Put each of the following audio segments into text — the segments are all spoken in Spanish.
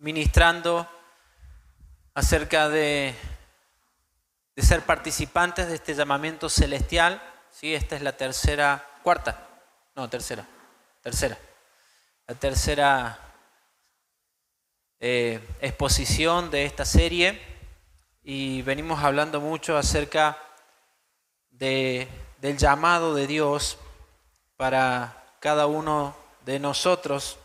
ministrando acerca de, ser participantes de este llamamiento celestial. ¿sí? Esta es la tercera, cuarta, no, tercera, tercera, la tercera eh, exposición de esta serie y venimos hablando mucho acerca de, del llamado de Dios para cada uno de nosotros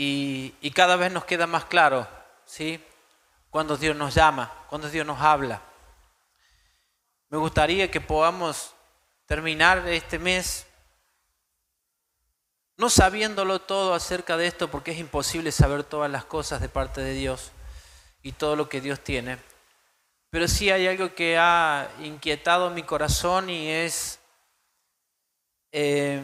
y, cada vez nos queda más claro, ¿sí? Cuando Dios nos llama, cuando Dios nos habla. Me gustaría que podamos terminar este mes no sabiéndolo todo acerca de esto, porque es imposible saber todas las cosas de parte de Dios y todo lo que Dios tiene. Pero sí hay algo que ha inquietado mi corazón y es eh,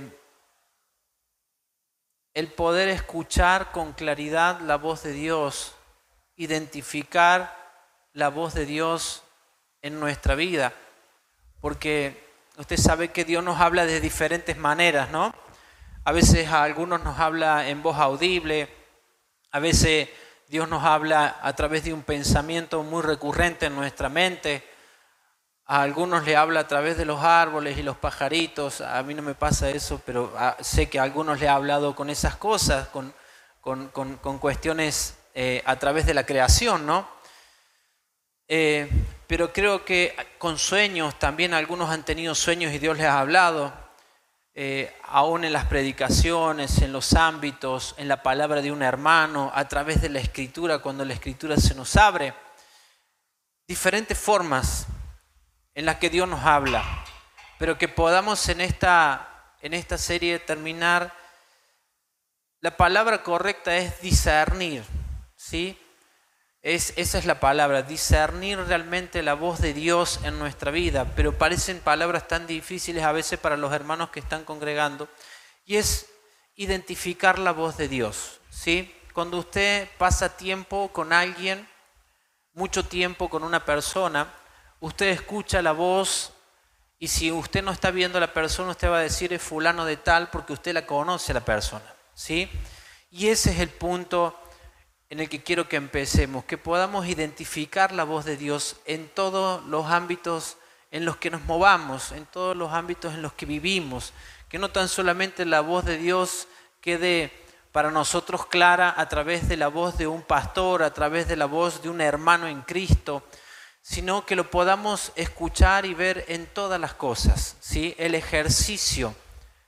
el poder escuchar con claridad la voz de Dios, identificar la voz de Dios en nuestra vida. Porque usted sabe que Dios nos habla de diferentes maneras, ¿no? A veces a algunos nos habla en voz audible, a veces Dios nos habla a través de un pensamiento muy recurrente en nuestra mente, a algunos le habla a través de los árboles y los pajaritos, a mí no me pasa eso, pero ah, sé que a algunos le ha hablado con esas cosas, con, con, cuestiones eh, a través de la creación, ¿no? Eh, pero creo que con sueños, también algunos han tenido sueños y Dios les ha hablado. Eh, aún en las predicaciones, en los ámbitos, en la palabra de un hermano, a través de la escritura, cuando la escritura se nos abre. Diferentes formas en las que Dios nos habla, pero que podamos en esta, en esta serie terminar. La palabra correcta es discernir, ¿sí? esa es la palabra, discernir realmente la voz de Dios en nuestra vida, pero parecen palabras tan difíciles a veces para los hermanos que están congregando, y es identificar la voz de Dios. ¿sí? Cuando usted pasa tiempo con alguien, mucho tiempo con una persona, usted escucha la voz y si usted no está viendo a la persona, usted va a decir es fulano de tal porque usted la conoce a la persona. ¿sí? Y ese es el punto en el que quiero que empecemos, que podamos identificar la voz de Dios en todos los ámbitos en los que nos movamos, en todos los ámbitos en los que vivimos, que no tan solamente la voz de Dios quede para nosotros clara a través de la voz de un pastor, a través de la voz de un hermano en Cristo, sino que lo podamos escuchar y ver en todas las cosas. ¿sí? El ejercicio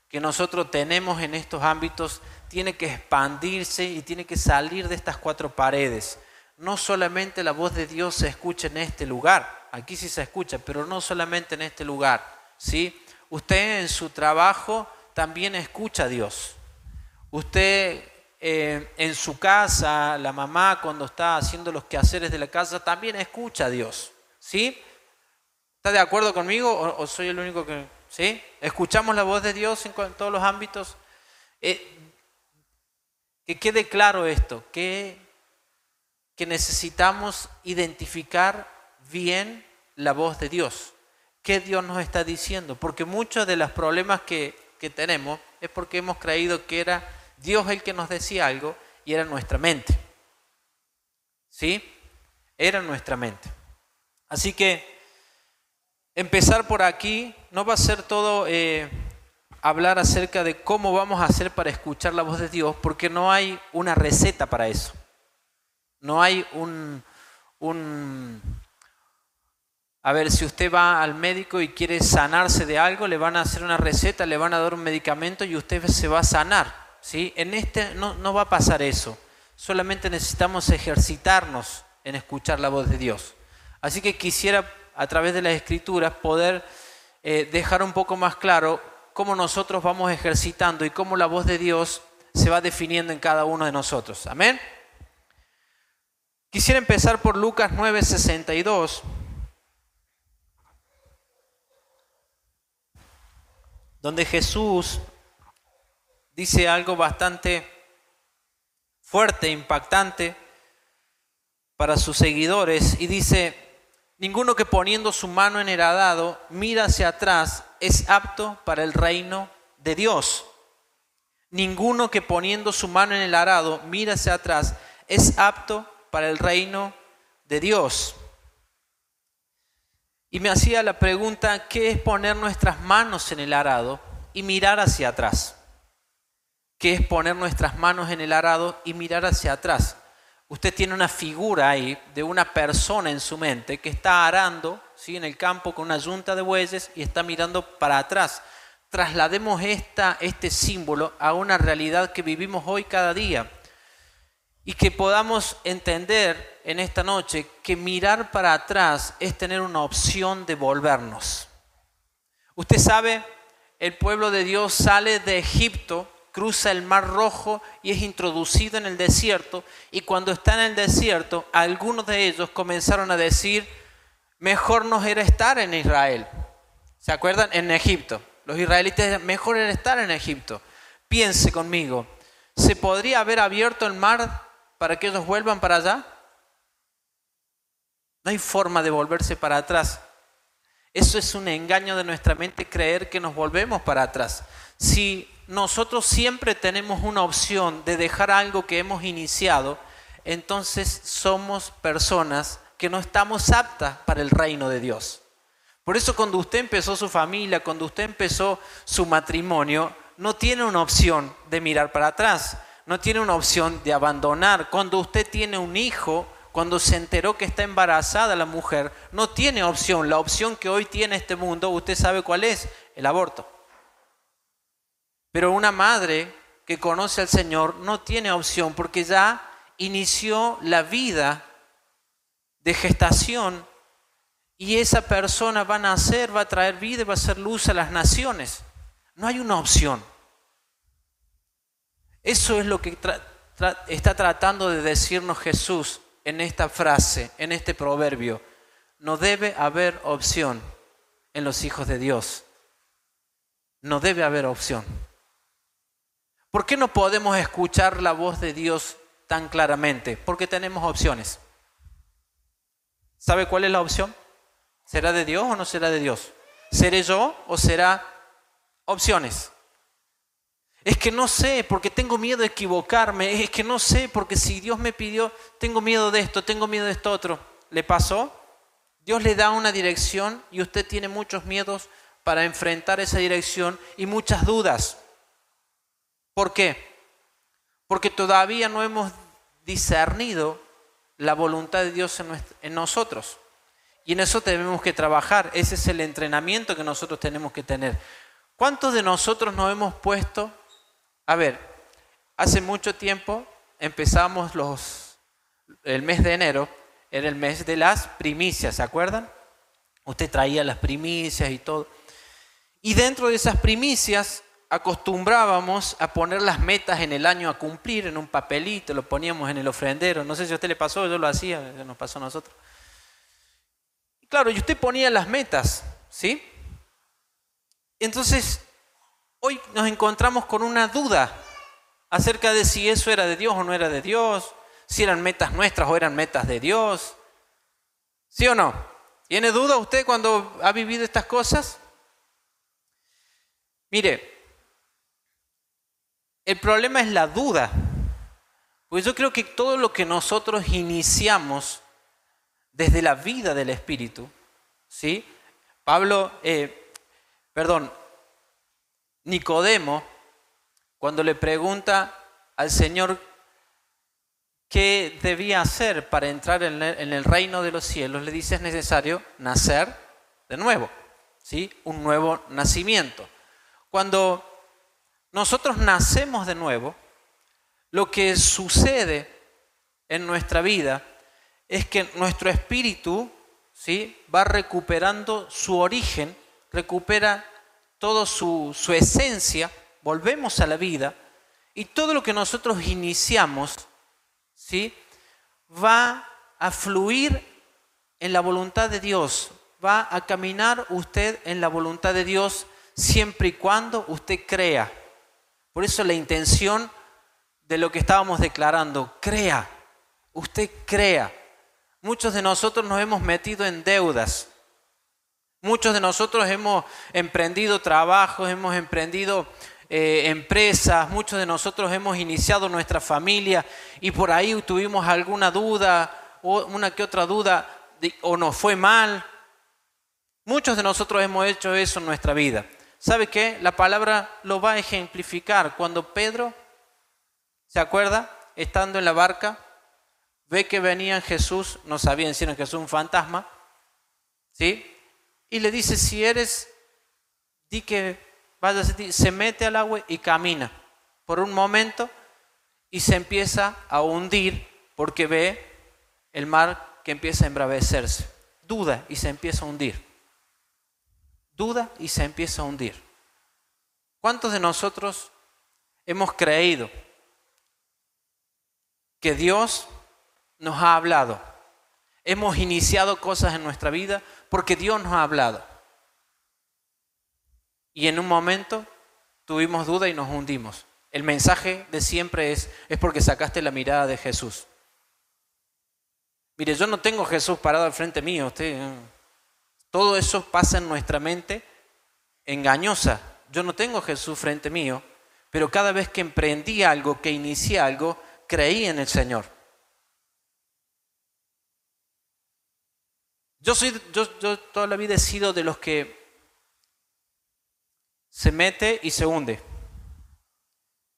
que nosotros tenemos en estos ámbitos tiene que expandirse y tiene que salir de estas cuatro paredes. No solamente la voz de Dios se escucha en este lugar, aquí sí se escucha, pero no solamente en este lugar. ¿sí? Usted en su trabajo también escucha a Dios. Usted eh, en su casa, la mamá cuando está haciendo los quehaceres de la casa, también escucha a Dios. ¿sí? ¿Está de acuerdo conmigo o, soy el único que... ¿sí? ¿Escuchamos la voz de Dios en, todos los ámbitos? Eh, que quede claro esto, que, que necesitamos identificar bien la voz de Dios. ¿Qué Dios nos está diciendo? Porque muchos de los problemas que, que tenemos es porque hemos creído que era Dios el que nos decía algo y era nuestra mente. ¿Sí? Era nuestra mente. Así que empezar por aquí no va a ser todo eh, hablar acerca de cómo vamos a hacer para escuchar la voz de Dios, porque no hay una receta para eso. No hay un, un... A ver, si usted va al médico y quiere sanarse de algo, le van a hacer una receta, le van a dar un medicamento y usted se va a sanar. ¿Sí? En este no, no va a pasar eso. Solamente necesitamos ejercitarnos en escuchar la voz de Dios. Así que quisiera, a través de las escrituras, poder eh, dejar un poco más claro cómo nosotros vamos ejercitando y cómo la voz de Dios se va definiendo en cada uno de nosotros. Amén. Quisiera empezar por Lucas 9:62, donde Jesús dice algo bastante fuerte, impactante para sus seguidores y dice, ninguno que poniendo su mano en el mira hacia atrás es apto para el reino de Dios. Ninguno que poniendo su mano en el arado mira hacia atrás es apto para el reino de Dios. Y me hacía la pregunta, ¿qué es poner nuestras manos en el arado y mirar hacia atrás? ¿Qué es poner nuestras manos en el arado y mirar hacia atrás? Usted tiene una figura ahí de una persona en su mente que está arando ¿sí? en el campo con una yunta de bueyes y está mirando para atrás. Traslademos esta, este símbolo a una realidad que vivimos hoy cada día y que podamos entender en esta noche que mirar para atrás es tener una opción de volvernos. Usted sabe, el pueblo de Dios sale de Egipto, cruza el Mar Rojo y es introducido en el desierto y cuando está en el desierto, algunos de ellos comenzaron a decir, mejor nos era estar en Israel. ¿Se acuerdan? En Egipto. Los israelitas, mejor era estar en Egipto. Piense conmigo, ¿se podría haber abierto el mar para que ellos vuelvan para allá? No hay forma de volverse para atrás. Eso es un engaño de nuestra mente creer que nos volvemos para atrás. Si nosotros siempre tenemos una opción de dejar algo que hemos iniciado, entonces somos personas que no estamos aptas para el reino de Dios. Por eso cuando usted empezó su familia, cuando usted empezó su matrimonio, no tiene una opción de mirar para atrás no tiene una opción de abandonar. Cuando usted tiene un hijo, cuando se enteró que está embarazada la mujer, no tiene opción. La opción que hoy tiene este mundo, usted sabe cuál es, el aborto. Pero una madre que conoce al Señor no tiene opción porque ya inició la vida de gestación y esa persona va a nacer, va a traer vida y va a ser luz a las naciones. No hay una opción. Eso es lo que está tratando de decirnos Jesús en esta frase, en este proverbio. No debe haber opción en los hijos de Dios. No debe haber opción. ¿Por qué no podemos escuchar la voz de Dios tan claramente? Porque tenemos opciones. ¿Sabe cuál es la opción? ¿Será de Dios o no será de Dios? ¿Seré yo o será opciones? Es que no sé porque tengo miedo de equivocarme. Es que no sé porque si Dios me pidió, tengo miedo de esto, tengo miedo de esto otro. ¿Le pasó? Dios le da una dirección y usted tiene muchos miedos para enfrentar esa dirección y muchas dudas. ¿Por qué? Porque todavía no hemos discernido la voluntad de Dios en, nosotros. Y en eso tenemos que trabajar. Ese es el entrenamiento que nosotros tenemos que tener. ¿Cuántos de nosotros nos hemos puesto a ver, hace mucho tiempo empezamos los, el mes de enero, era el mes de las primicias, ¿se acuerdan? Usted traía las primicias y todo. Y dentro de esas primicias acostumbrábamos a poner las metas en el año a cumplir en un papelito, lo poníamos en el ofrendero. No sé si a usted le pasó, yo lo hacía, nos pasó a nosotros. claro, y usted ponía las metas, ¿sí? Entonces, hoy nos encontramos con una duda acerca de si eso era de Dios o no era de Dios, si eran metas nuestras o eran metas de Dios. ¿Sí o no? ¿Tiene duda usted cuando ha vivido estas cosas? Mire, el problema es la duda. Pues yo creo que todo lo que nosotros iniciamos desde la vida del Espíritu, ¿sí? Pablo, eh, perdón, Nicodemo, cuando le pregunta al Señor qué debía hacer para entrar en el reino de los cielos, le dice es necesario nacer de nuevo, ¿sí? un nuevo nacimiento. Cuando nosotros nacemos de nuevo, lo que sucede en nuestra vida es que nuestro espíritu ¿sí? va recuperando su origen, recupera toda su, esencia, volvemos a la vida y todo lo que nosotros iniciamos, ¿sí? va a fluir en la voluntad de Dios, va a caminar usted en la voluntad de Dios siempre y cuando usted crea. Por eso la intención de lo que estábamos declarando, crea, usted crea. Muchos de nosotros nos hemos metido en deudas, Muchos de nosotros hemos emprendido trabajos, hemos emprendido eh, empresas, muchos de nosotros hemos iniciado nuestra familia y por ahí tuvimos alguna duda o una que otra duda o nos fue mal. Muchos de nosotros hemos hecho eso en nuestra vida. ¿Sabe qué? La palabra lo va a ejemplificar. Cuando Pedro, ¿se acuerda? Estando en la barca, ve que venía Jesús, no sabían si era Jesús un fantasma, ¿sí? Y le dice, si eres, di que vaya se mete al agua y camina por un momento y se empieza a hundir porque ve el mar que empieza a embravecerse. Duda y se empieza a hundir. Duda y se empieza a hundir. ¿Cuántos de nosotros hemos creído que Dios nos ha hablado? Hemos iniciado cosas en nuestra vida porque Dios nos ha hablado. Y en un momento tuvimos duda y nos hundimos. El mensaje de siempre es, es porque sacaste la mirada de Jesús. Mire, yo no tengo Jesús parado al frente mío. Usted, eh, todo eso pasa en nuestra mente engañosa. Yo no tengo Jesús frente mío, pero cada vez que emprendí algo, que inicié algo, creí en el Señor. Yo, soy, yo, yo toda la vida he sido de los que se mete y se hunde.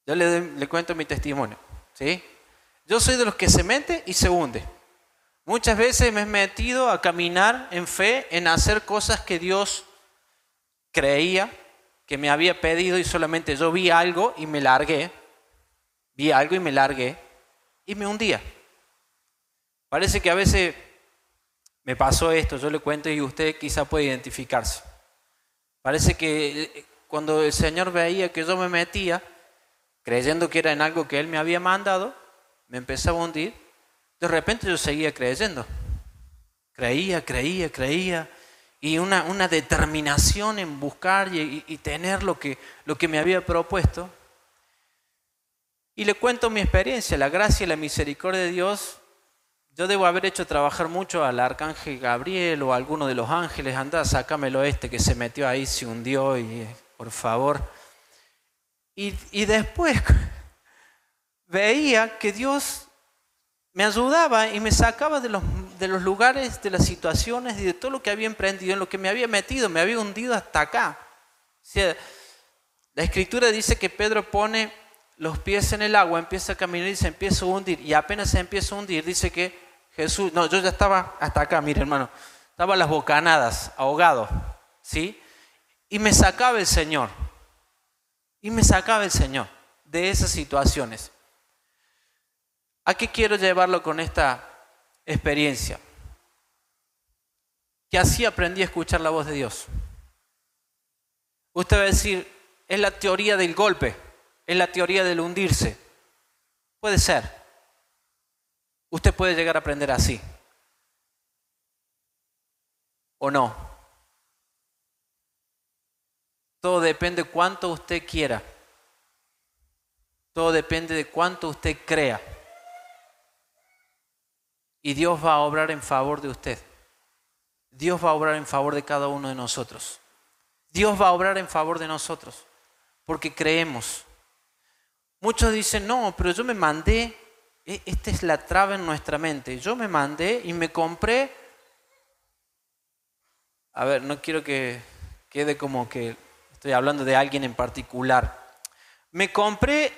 Yo le, le cuento mi testimonio. ¿sí? Yo soy de los que se mete y se hunde. Muchas veces me he metido a caminar en fe, en hacer cosas que Dios creía que me había pedido y solamente yo vi algo y me largué. Vi algo y me largué y me hundía. Parece que a veces me pasó esto, yo le cuento y usted quizá puede identificarse. Parece que eh, cuando el Señor veía que yo me metía, creyendo que era en algo que Él me había mandado, me empezaba a hundir de repente yo seguía creyendo. Creía, creía, creía. Y una, una determinación en buscar y, tener lo que, lo que me había propuesto. Y le cuento mi experiencia, la gracia y la misericordia de Dios. Yo debo haber hecho trabajar mucho al arcángel Gabriel o a alguno de los ángeles. Anda, sácamelo este que se metió ahí, se hundió y por favor. Y, y después veía que Dios me ayudaba y me sacaba de los, de los lugares, de las situaciones y de todo lo que había emprendido, en lo que me había metido, me había hundido hasta acá. la escritura dice que Pedro pone los pies en el agua, empieza a caminar y se empieza a hundir. Y apenas se empieza a hundir, dice que Jesús, no, yo ya estaba hasta acá, mire hermano, estaba las bocanadas, ahogado, ¿sí? Y me sacaba el Señor, y me sacaba el Señor de esas situaciones. ¿A qué quiero llevarlo con esta experiencia? Que así aprendí a escuchar la voz de Dios. Usted va a decir, es la teoría del golpe, es la teoría del hundirse. Puede ser. Usted puede llegar a aprender así. ¿O no? Todo depende de cuánto usted quiera. Todo depende de cuánto usted crea y Dios va a obrar en favor de usted. Dios va a obrar en favor de cada uno de nosotros. Dios va a obrar en favor de nosotros porque creemos. Muchos dicen, no, pero yo me mandé, e, esta es la traba en nuestra mente, yo me mandé y me compré, a ver, no quiero que quede como que estoy hablando de alguien en particular, me compré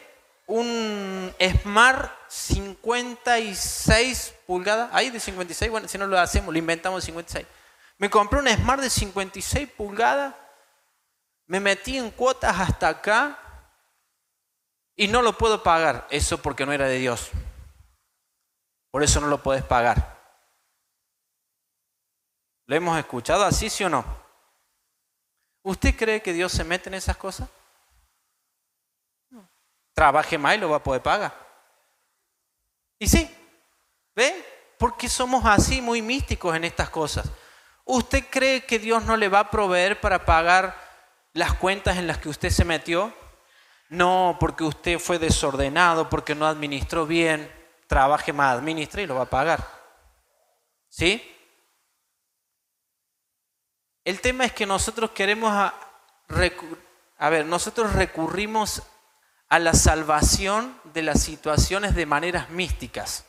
un Smart 56 pulgadas, ahí de 56, bueno, si no lo hacemos, lo inventamos de 56. Me compré un Smart de 56 pulgadas, me metí en cuotas hasta acá y no lo puedo pagar. Eso porque no era de Dios. Por eso no lo puedes pagar. ¿Lo hemos escuchado así, sí o no? ¿Usted cree que Dios se mete en esas cosas? Trabaje más y lo va a poder pagar. Y sí, ¿ve? Porque somos así muy místicos en estas cosas. ¿Usted cree que Dios no le va a proveer para pagar las cuentas en las que usted se metió? No, porque usted fue desordenado, porque no administró bien. Trabaje más, administre y lo va a pagar. ¿Sí? El tema es que nosotros queremos a ver, nosotros recurrimos a la salvación de las situaciones de maneras místicas,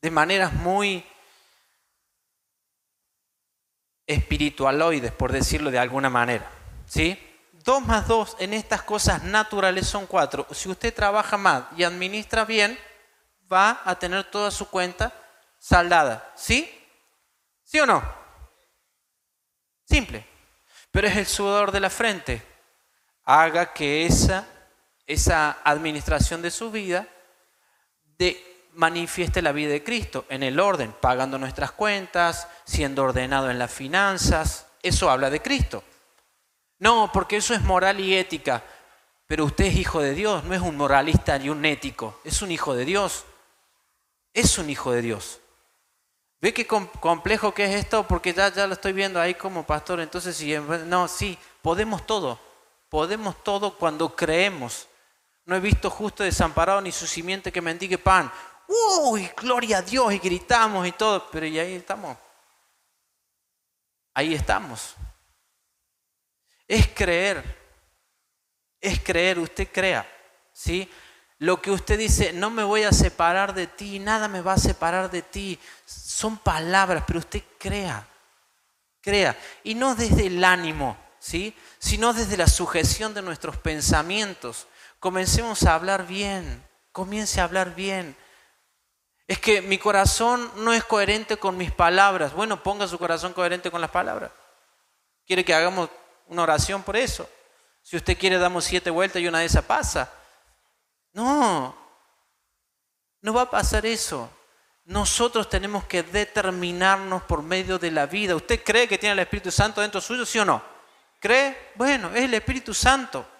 de maneras muy espiritualoides, por decirlo de alguna manera. ¿Sí? Dos más dos en estas cosas naturales son cuatro. Si usted trabaja más y administra bien, va a tener toda su cuenta saldada. ¿Sí? ¿Sí o no? Simple. Pero es el sudor de la frente haga que esa, esa administración de su vida de, manifieste la vida de Cristo en el orden, pagando nuestras cuentas, siendo ordenado en las finanzas. Eso habla de Cristo. No, porque eso es moral y ética. Pero usted es hijo de Dios, no es un moralista ni un ético, es un hijo de Dios. Es un hijo de Dios. ¿Ve qué complejo que es esto? Porque ya, ya lo estoy viendo ahí como pastor. Entonces, si, no, sí, podemos todo. Podemos todo cuando creemos. No he visto justo desamparado ni su simiente que mendigue pan. ¡Uy, gloria a Dios! Y gritamos y todo. Pero y ahí estamos. Ahí estamos. Es creer. Es creer. Usted crea. ¿Sí? Lo que usted dice, no me voy a separar de ti, nada me va a separar de ti. Son palabras, pero usted crea. Crea. Y no desde el ánimo, ¿sí? sino desde la sujeción de nuestros pensamientos. Comencemos a hablar bien, comience a hablar bien. Es que mi corazón no es coherente con mis palabras. Bueno, ponga su corazón coherente con las palabras. ¿Quiere que hagamos una oración por eso? Si usted quiere, damos siete vueltas y una de esas pasa. No, no va a pasar eso. Nosotros tenemos que determinarnos por medio de la vida. ¿Usted cree que tiene el Espíritu Santo dentro suyo, sí o no? ¿Cree? Bueno, es el Espíritu Santo.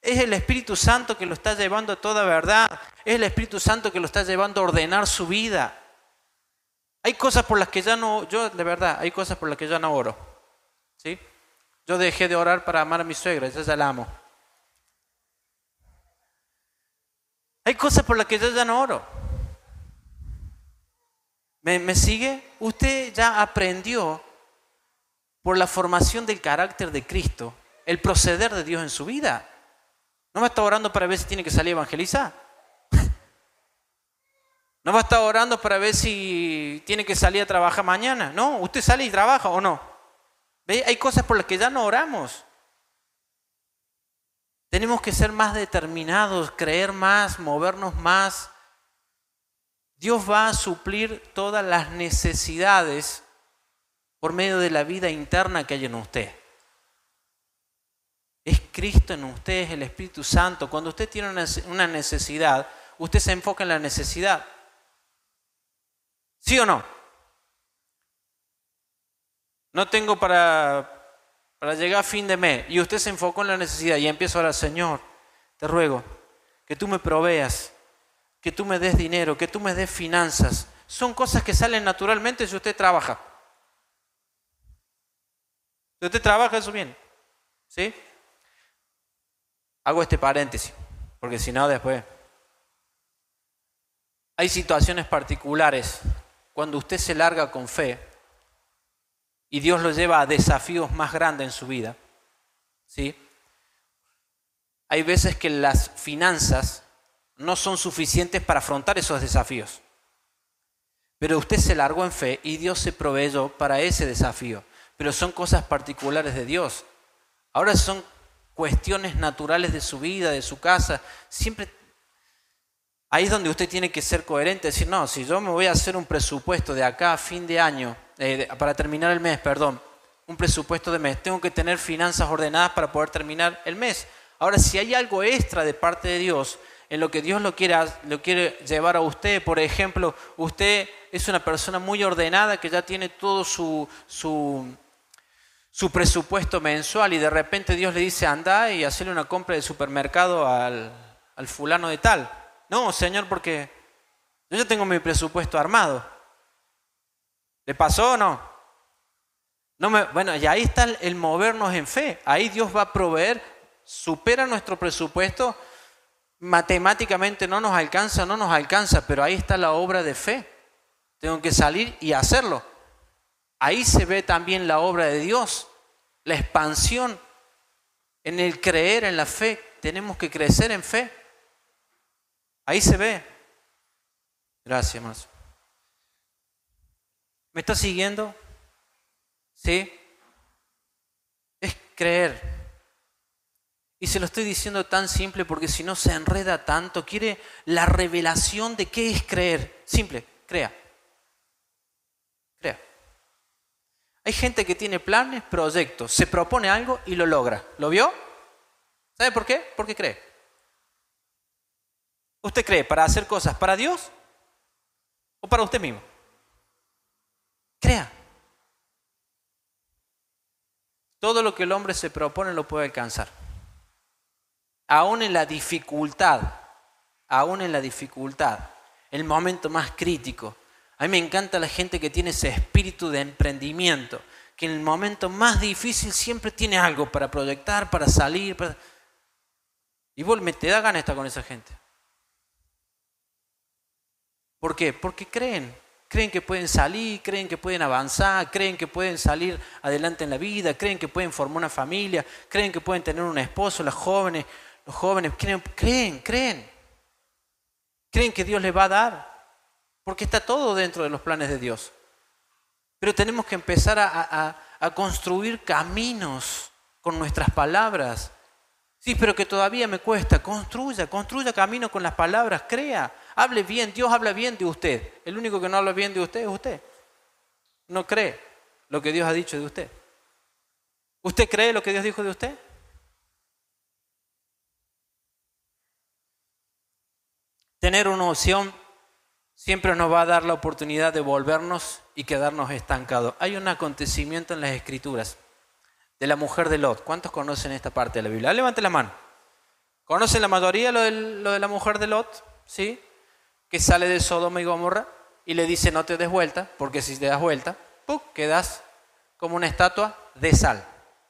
Es el Espíritu Santo que lo está llevando a toda verdad. Es el Espíritu Santo que lo está llevando a ordenar su vida. Hay cosas por las que ya no, yo de verdad, hay cosas por las que ya no oro. ¿Sí? Yo dejé de orar para amar a mi suegra, ya la amo. Hay cosas por las que yo ya no oro. ¿Me, ¿Me, sigue? Usted ya aprendió por la formación del carácter de Cristo, el proceder de Dios en su vida. No va a estar orando para ver si tiene que salir a evangelizar. No va a estar orando para ver si tiene que salir a trabajar mañana. No, usted sale y trabaja o no. ¿Ve? Hay cosas por las que ya no oramos. Tenemos que ser más determinados, creer más, movernos más. Dios va a suplir todas las necesidades por medio de la vida interna que hay en usted. Es Cristo en usted, es el Espíritu Santo. Cuando usted tiene una necesidad, usted se enfoca en la necesidad. ¿Sí o no? No tengo para, para llegar a fin de mes y usted se enfocó en la necesidad y empieza a orar, Señor, te ruego que tú me proveas, que tú me des dinero, que tú me des finanzas. Son cosas que salen naturalmente si usted trabaja. Usted trabaja eso bien. ¿Sí? Hago este paréntesis, porque si no después... Hay situaciones particulares cuando usted se larga con fe y Dios lo lleva a desafíos más grandes en su vida. ¿Sí? Hay veces que las finanzas no son suficientes para afrontar esos desafíos. Pero usted se largó en fe y Dios se proveyó para ese desafío pero son cosas particulares de Dios. Ahora son cuestiones naturales de su vida, de su casa. Siempre ahí es donde usted tiene que ser coherente, decir, no, si yo me voy a hacer un presupuesto de acá a fin de año, eh, para terminar el mes, perdón, un presupuesto de mes, tengo que tener finanzas ordenadas para poder terminar el mes. Ahora, si hay algo extra de parte de Dios, en lo que Dios lo quiere, lo quiere llevar a usted, por ejemplo, usted es una persona muy ordenada que ya tiene todo su, su su presupuesto mensual y de repente Dios le dice, anda y hacerle una compra de supermercado al, fulano de tal. No, Señor, porque yo ya tengo mi presupuesto armado. ¿Le pasó o no? no me, bueno, y ahí está el movernos en fe. Ahí Dios va a proveer, supera nuestro presupuesto, matemáticamente no nos alcanza, no nos alcanza, pero ahí está la obra de fe. Tengo que salir y hacerlo. Ahí se ve también la obra de Dios, la expansión. En el creer, en la fe, tenemos que crecer en fe. Ahí se ve. Gracias, más. ¿Me está siguiendo? ¿Sí? Es creer. Y se lo estoy diciendo tan simple porque si no se enreda tanto, quiere la revelación de qué es creer. Simple, crea. Hay gente que tiene planes, proyectos, se propone algo y lo logra. ¿Lo vio? ¿Sabe por qué? Porque cree. ¿Usted cree para hacer cosas para Dios o para usted mismo? Crea. Todo lo que el hombre se propone lo puede alcanzar. Aún en la dificultad, aún en la dificultad, el momento más crítico. A mí me encanta la gente que tiene ese espíritu de emprendimiento, que en el momento más difícil siempre tiene algo para proyectar, para salir. Y vos me te da ganas estar con esa gente. ¿Por qué? Porque creen, creen que pueden salir, creen que pueden avanzar, creen que pueden salir adelante en la vida, creen que pueden formar una familia, creen que pueden tener un esposo, las jóvenes, los jóvenes creen, creen, creen. Creen que Dios les va a dar, porque está todo dentro de los planes de Dios. Pero tenemos que empezar a, construir caminos con nuestras palabras. Sí, pero que todavía me cuesta. Construya, construya camino con las palabras, crea. Hable bien, Dios habla bien de usted. El único que no habla bien de usted es usted. No cree lo que Dios ha dicho de usted. ¿Usted cree lo que Dios dijo de usted? Tener una opción siempre nos va a dar la oportunidad de volvernos y quedarnos estancados. Hay un acontecimiento en las escrituras de la mujer de Lot. ¿Cuántos conocen esta parte de la Biblia? Levante la mano. ¿Conocen la mayoría lo de, lo de la mujer de Lot? ¿Sí? que sale de Sodoma y Gomorra y le dice no te des vuelta, porque si te das vuelta, ¡pum! quedas como una estatua de sal.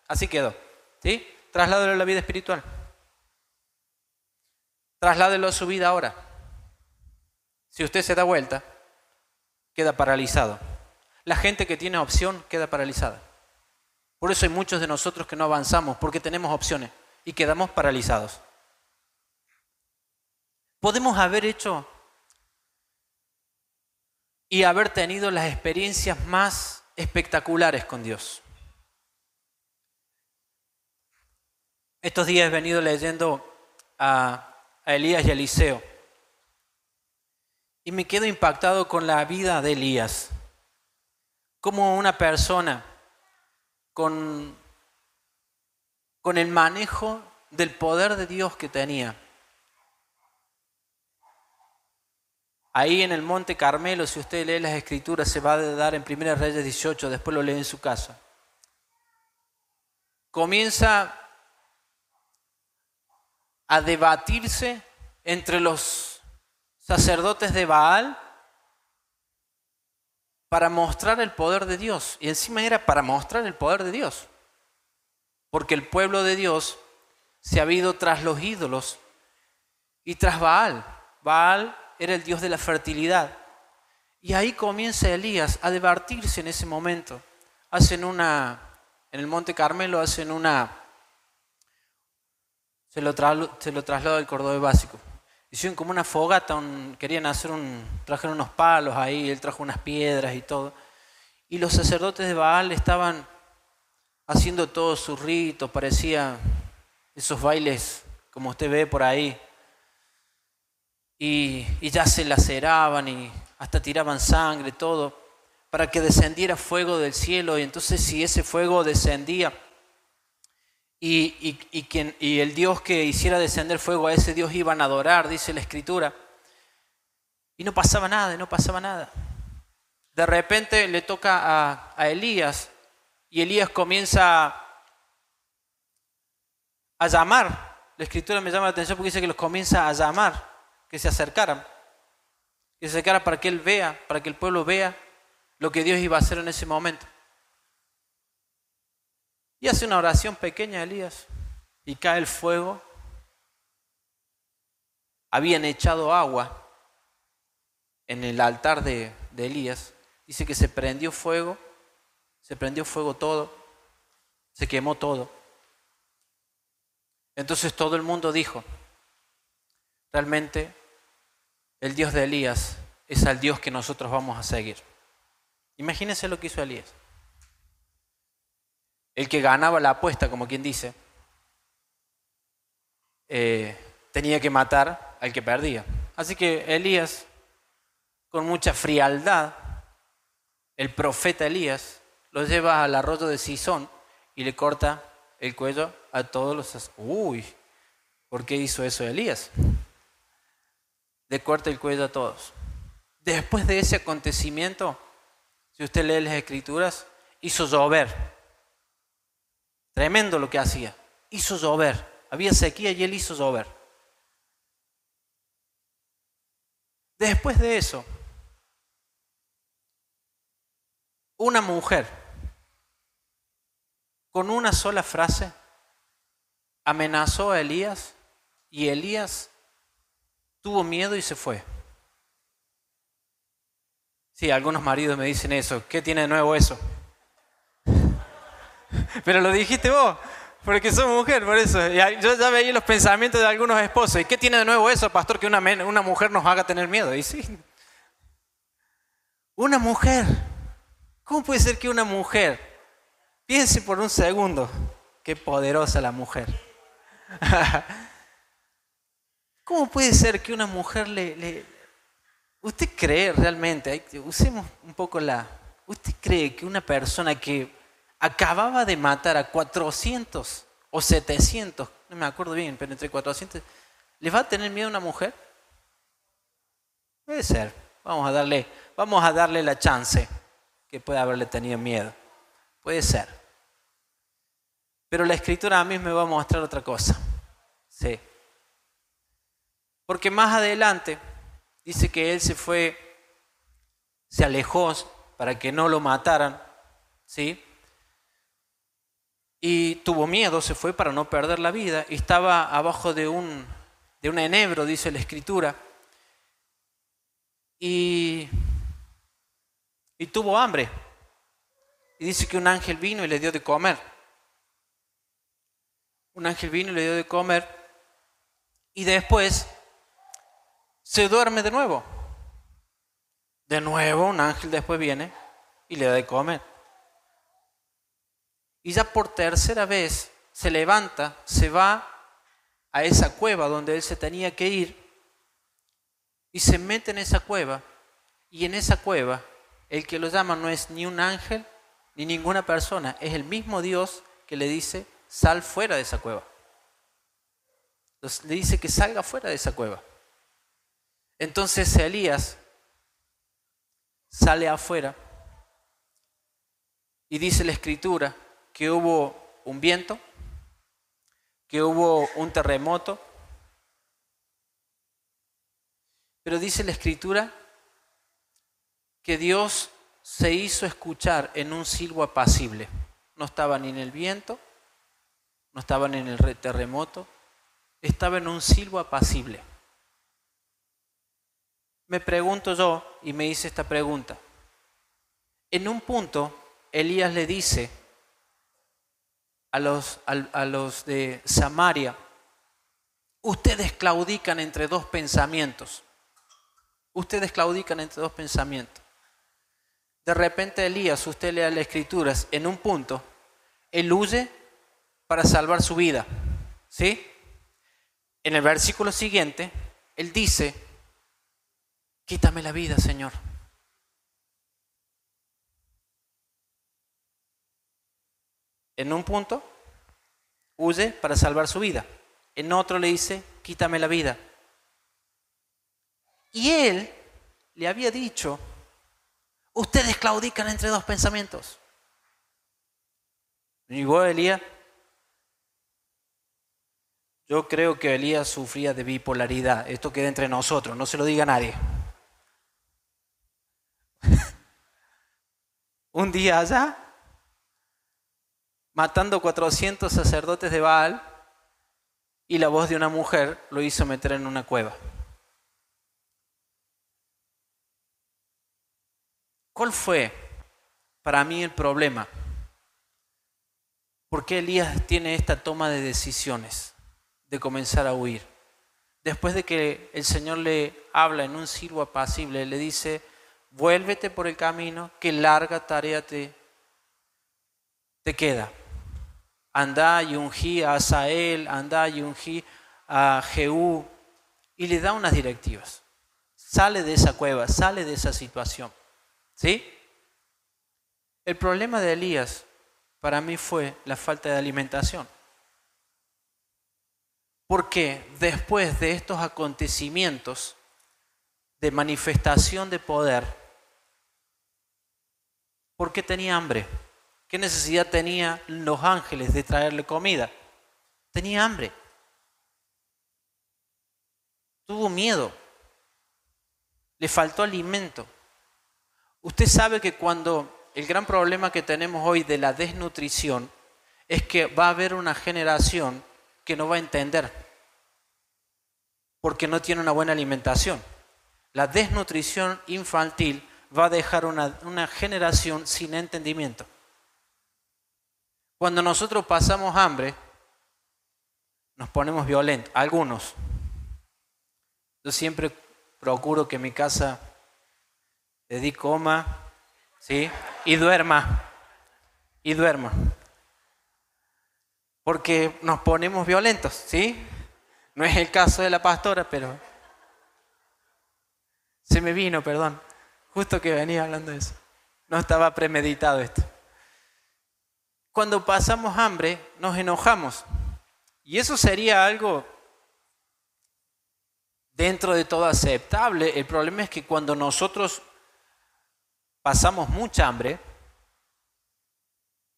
Así quedó. ¿Sí? Trasládelo a la vida espiritual. Trasládelo a su vida ahora. Si usted se da vuelta, queda paralizado. La gente que tiene opción queda paralizada. Por eso hay muchos de nosotros que no avanzamos, porque tenemos opciones y quedamos paralizados. Podemos haber hecho y haber tenido las experiencias más espectaculares con Dios. Estos días he venido leyendo a, Elías y a Eliseo y me quedo impactado con la vida de Elías, como una persona con, con el manejo del poder de Dios que tenía Ahí en el Monte Carmelo, si usted lee las escrituras, se va a dar en 1 Reyes 18, después lo lee en su casa. Comienza a debatirse entre los sacerdotes de Baal para mostrar el poder de Dios. Y encima era para mostrar el poder de Dios. Porque el pueblo de Dios se ha ido tras los ídolos y tras Baal. Baal era el Dios de la fertilidad. Y ahí comienza Elías a debatirse en ese momento. Hacen una, en el Monte Carmelo hacen una, se lo, se lo traslado al Córdoba básico. Hicieron como una fogata, querían hacer un, trajeron unos palos ahí, él trajo unas piedras y todo. Y los sacerdotes de Baal estaban haciendo todos sus ritos, parecía esos bailes como usted ve por ahí, y, ya se laceraban y hasta tiraban sangre, todo, para que descendiera fuego del cielo. Y entonces si ese fuego descendía y, quien, y el Dios que hiciera descender fuego a ese Dios iban a adorar, dice la escritura. Y no pasaba nada, no pasaba nada. De repente le toca a, a Elías y Elías comienza a llamar. La escritura me llama la atención porque dice que los comienza a llamar que se acercaran, que se acercaran para que él vea, para que el pueblo vea lo que Dios iba a hacer en ese momento. Y hace una oración pequeña Elías y cae el fuego. Habían echado agua en el altar de, de Elías. Dice que se prendió fuego, se prendió fuego todo, se quemó todo. Entonces todo el mundo dijo, realmente el Dios de Elías es el Dios que nosotros vamos a seguir. Imagínense lo que hizo Elías. El que ganaba la apuesta, como quien dice, eh, tenía que matar al que perdía. Así que Elías, con mucha frialdad, el profeta Elías, lo lleva al arroyo de Sison y le corta el cuello a todos los... Uy, ¿por qué hizo eso Elías? Le corta el cuello a todos. Después de ese acontecimiento, si usted lee las escrituras, hizo llover. Tremendo lo que hacía. Hizo llover. Había sequía y él hizo llover. Después de eso, una mujer con una sola frase amenazó a Elías y Elías tuvo miedo y se fue. Sí, algunos maridos me dicen eso. ¿Qué tiene de nuevo eso? Pero lo dijiste vos, porque sos mujer, por eso. Yo ya veía los pensamientos de algunos esposos. ¿Y qué tiene de nuevo eso, pastor, que una, mujer nos haga tener miedo? Y sí. Una mujer. ¿Cómo puede ser que una mujer, piense por un segundo, qué poderosa la mujer? ¿Cómo puede ser que una mujer le, ¿Usted cree realmente, usemos un poco la... ¿Usted cree que una persona que acababa de matar a 400 o 700, no me acuerdo bien, pero entre 400, ¿le va a tener miedo una mujer? Puede ser. Vamos a darle, vamos a darle la chance que puede haberle tenido miedo. Puede ser. Pero la escritura a mí me va a mostrar otra cosa. Sí. Porque más adelante dice que él se fue, se alejó para que no lo mataran, ¿sí? Y tuvo miedo, se fue para no perder la vida. Y estaba abajo de un, de un enebro, dice la escritura. Y, y tuvo hambre. Y dice que un ángel vino y le dio de comer. Un ángel vino y le dio de comer. Y después se duerme de nuevo. De nuevo un ángel después viene y le da de comer. Y ya por tercera vez se levanta, se va a esa cueva donde él se tenía que ir y se mete en esa cueva. Y en esa cueva el que lo llama no es ni un ángel ni ninguna persona, es el mismo Dios que le dice, sal fuera de esa cueva. Le dice que salga fuera de esa cueva. Entonces Elías sale afuera y dice la escritura que hubo un viento, que hubo un terremoto, pero dice la escritura que Dios se hizo escuchar en un silbo apacible. No estaba ni en el viento, no estaba en el terremoto, estaba en un silbo apacible me pregunto yo y me hice esta pregunta. En un punto, Elías le dice a los, a, los de Samaria, ustedes claudican entre dos pensamientos. Ustedes claudican entre dos pensamientos. De repente Elías, usted lea las escrituras, en un punto, él huye para salvar su vida. ¿Sí? En el versículo siguiente, él dice, Quítame la vida, Señor. En un punto, huye para salvar su vida. En otro le dice, quítame la vida. Y él le había dicho, ustedes claudican entre dos pensamientos. Vos, Elías, yo creo que Elías sufría de bipolaridad. Esto queda entre nosotros, no se lo diga a nadie. un día allá, matando 400 sacerdotes de Baal, y la voz de una mujer lo hizo meter en una cueva. ¿Cuál fue para mí el problema? ¿Por qué Elías tiene esta toma de decisiones? de comenzar a huir. Después de que el Señor le habla en un silbo apacible, le dice, vuélvete por el camino, que larga tarea te, te queda. Andá y ungí a Asael, andá y ungí a Jehú, y le da unas directivas. Sale de esa cueva, sale de esa situación. ¿Sí? El problema de Elías para mí fue la falta de alimentación. Porque después de estos acontecimientos de manifestación de poder, ¿por qué tenía hambre? ¿Qué necesidad tenía los ángeles de traerle comida? Tenía hambre. Tuvo miedo. Le faltó alimento. Usted sabe que cuando el gran problema que tenemos hoy de la desnutrición es que va a haber una generación que no va a entender porque no tiene una buena alimentación. La desnutrición infantil va a dejar una, una generación sin entendimiento. Cuando nosotros pasamos hambre, nos ponemos violentos, algunos. Yo siempre procuro que mi casa le coma, ¿sí? Y duerma, y duerma. Porque nos ponemos violentos, ¿sí? No es el caso de la pastora, pero se me vino, perdón. Justo que venía hablando de eso. No estaba premeditado esto cuando pasamos hambre nos enojamos. Y eso sería algo dentro de todo aceptable. El problema es que cuando nosotros pasamos mucha hambre,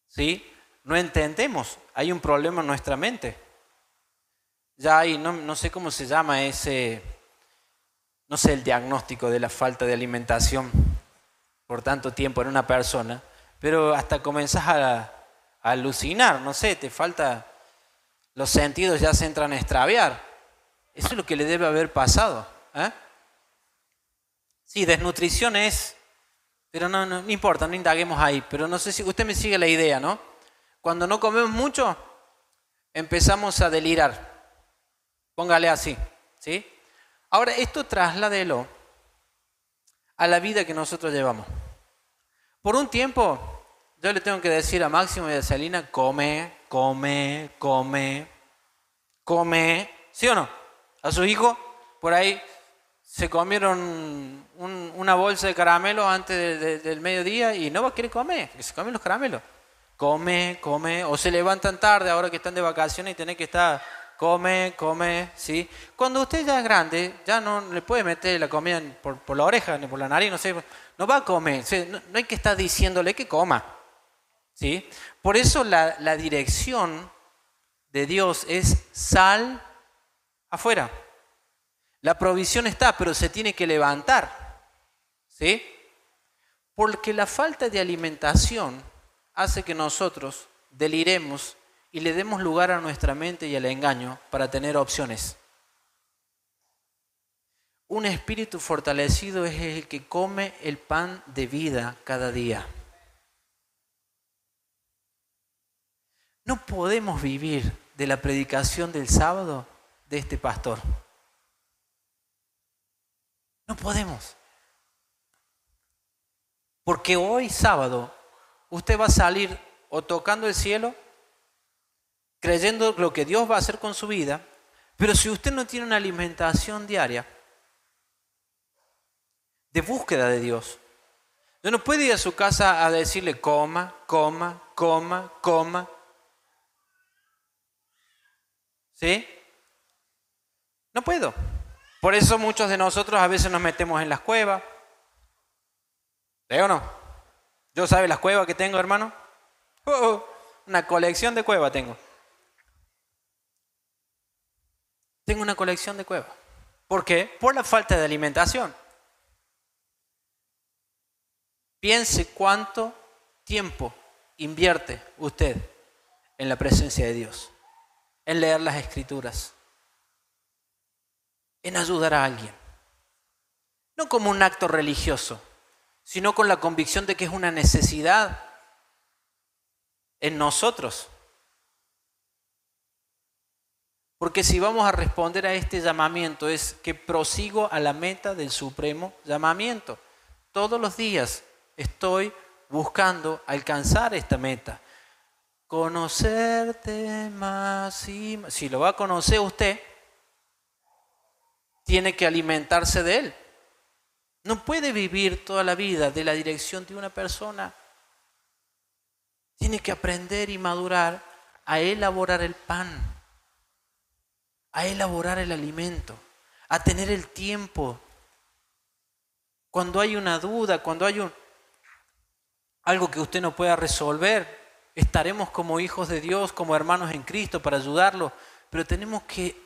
¿sí? No entendemos, hay un problema en nuestra mente. Ya hay, no, no sé cómo se llama ese, no sé, el diagnóstico de la falta de alimentación por tanto tiempo en una persona, pero hasta comenzás a, alucinar, no sé, te falta, los sentidos ya se entran a extraviar. Eso es lo que le debe haber pasado. ¿eh? Sí, desnutrición es, pero no, no, no importa, no indaguemos ahí, pero no sé si usted me sigue la idea, ¿no? Cuando no comemos mucho, empezamos a delirar. Póngale así, ¿sí? Ahora, esto trasládelo a la vida que nosotros llevamos. Por un tiempo, yo le tengo que decir a Máximo y a Celina, come, come, come, come, ¿sí o no? A su hijo, por ahí se comieron una bolsa de caramelo antes del mediodía y no va a querer comer, que se comen los caramelos. Come, come, o se levantan tarde ahora que están de vacaciones y tienen que estar, come, come, ¿sí? Cuando usted ya es grande, ya no le puede meter la comida por, la oreja ni por la nariz, no sé, no va a comer, no hay que estar diciéndole que coma. ¿Sí? Por eso la, dirección de Dios es sal afuera. La provisión está, pero se tiene que levantar. ¿Sí? Porque la falta de alimentación hace que nosotros deliremos y le demos lugar a nuestra mente y al engaño para tener opciones. Un espíritu fortalecido es el que come el pan de vida cada día. No podemos vivir de la predicación del sábado de este pastor. No podemos. Porque hoy sábado usted va a salir o tocando el cielo, creyendo lo que Dios va a hacer con su vida, pero si usted no tiene una alimentación diaria de búsqueda de Dios, no puede ir a su casa a decirle coma, coma, coma, coma, ¿Sí? No puedo. Por eso muchos de nosotros a veces nos metemos en las cuevas. ¿Sí o no? ¿Yo sabe las cuevas que tengo, hermano? Oh, una colección de cuevas tengo. Tengo una colección de cuevas. ¿Por qué? Por la falta de alimentación. Piense cuánto tiempo invierte usted en la presencia de Dios en leer las escrituras, en ayudar a alguien. No como un acto religioso, sino con la convicción de que es una necesidad en nosotros. Porque si vamos a responder a este llamamiento es que prosigo a la meta del supremo llamamiento. Todos los días estoy buscando alcanzar esta meta. Conocerte más y más. Si lo va a conocer usted, tiene que alimentarse de él. No puede vivir toda la vida de la dirección de una persona. Tiene que aprender y madurar a elaborar el pan, a elaborar el alimento, a tener el tiempo. Cuando hay una duda, cuando hay un, algo que usted no pueda resolver, estaremos como hijos de Dios, como hermanos en Cristo para ayudarlo, pero tenemos que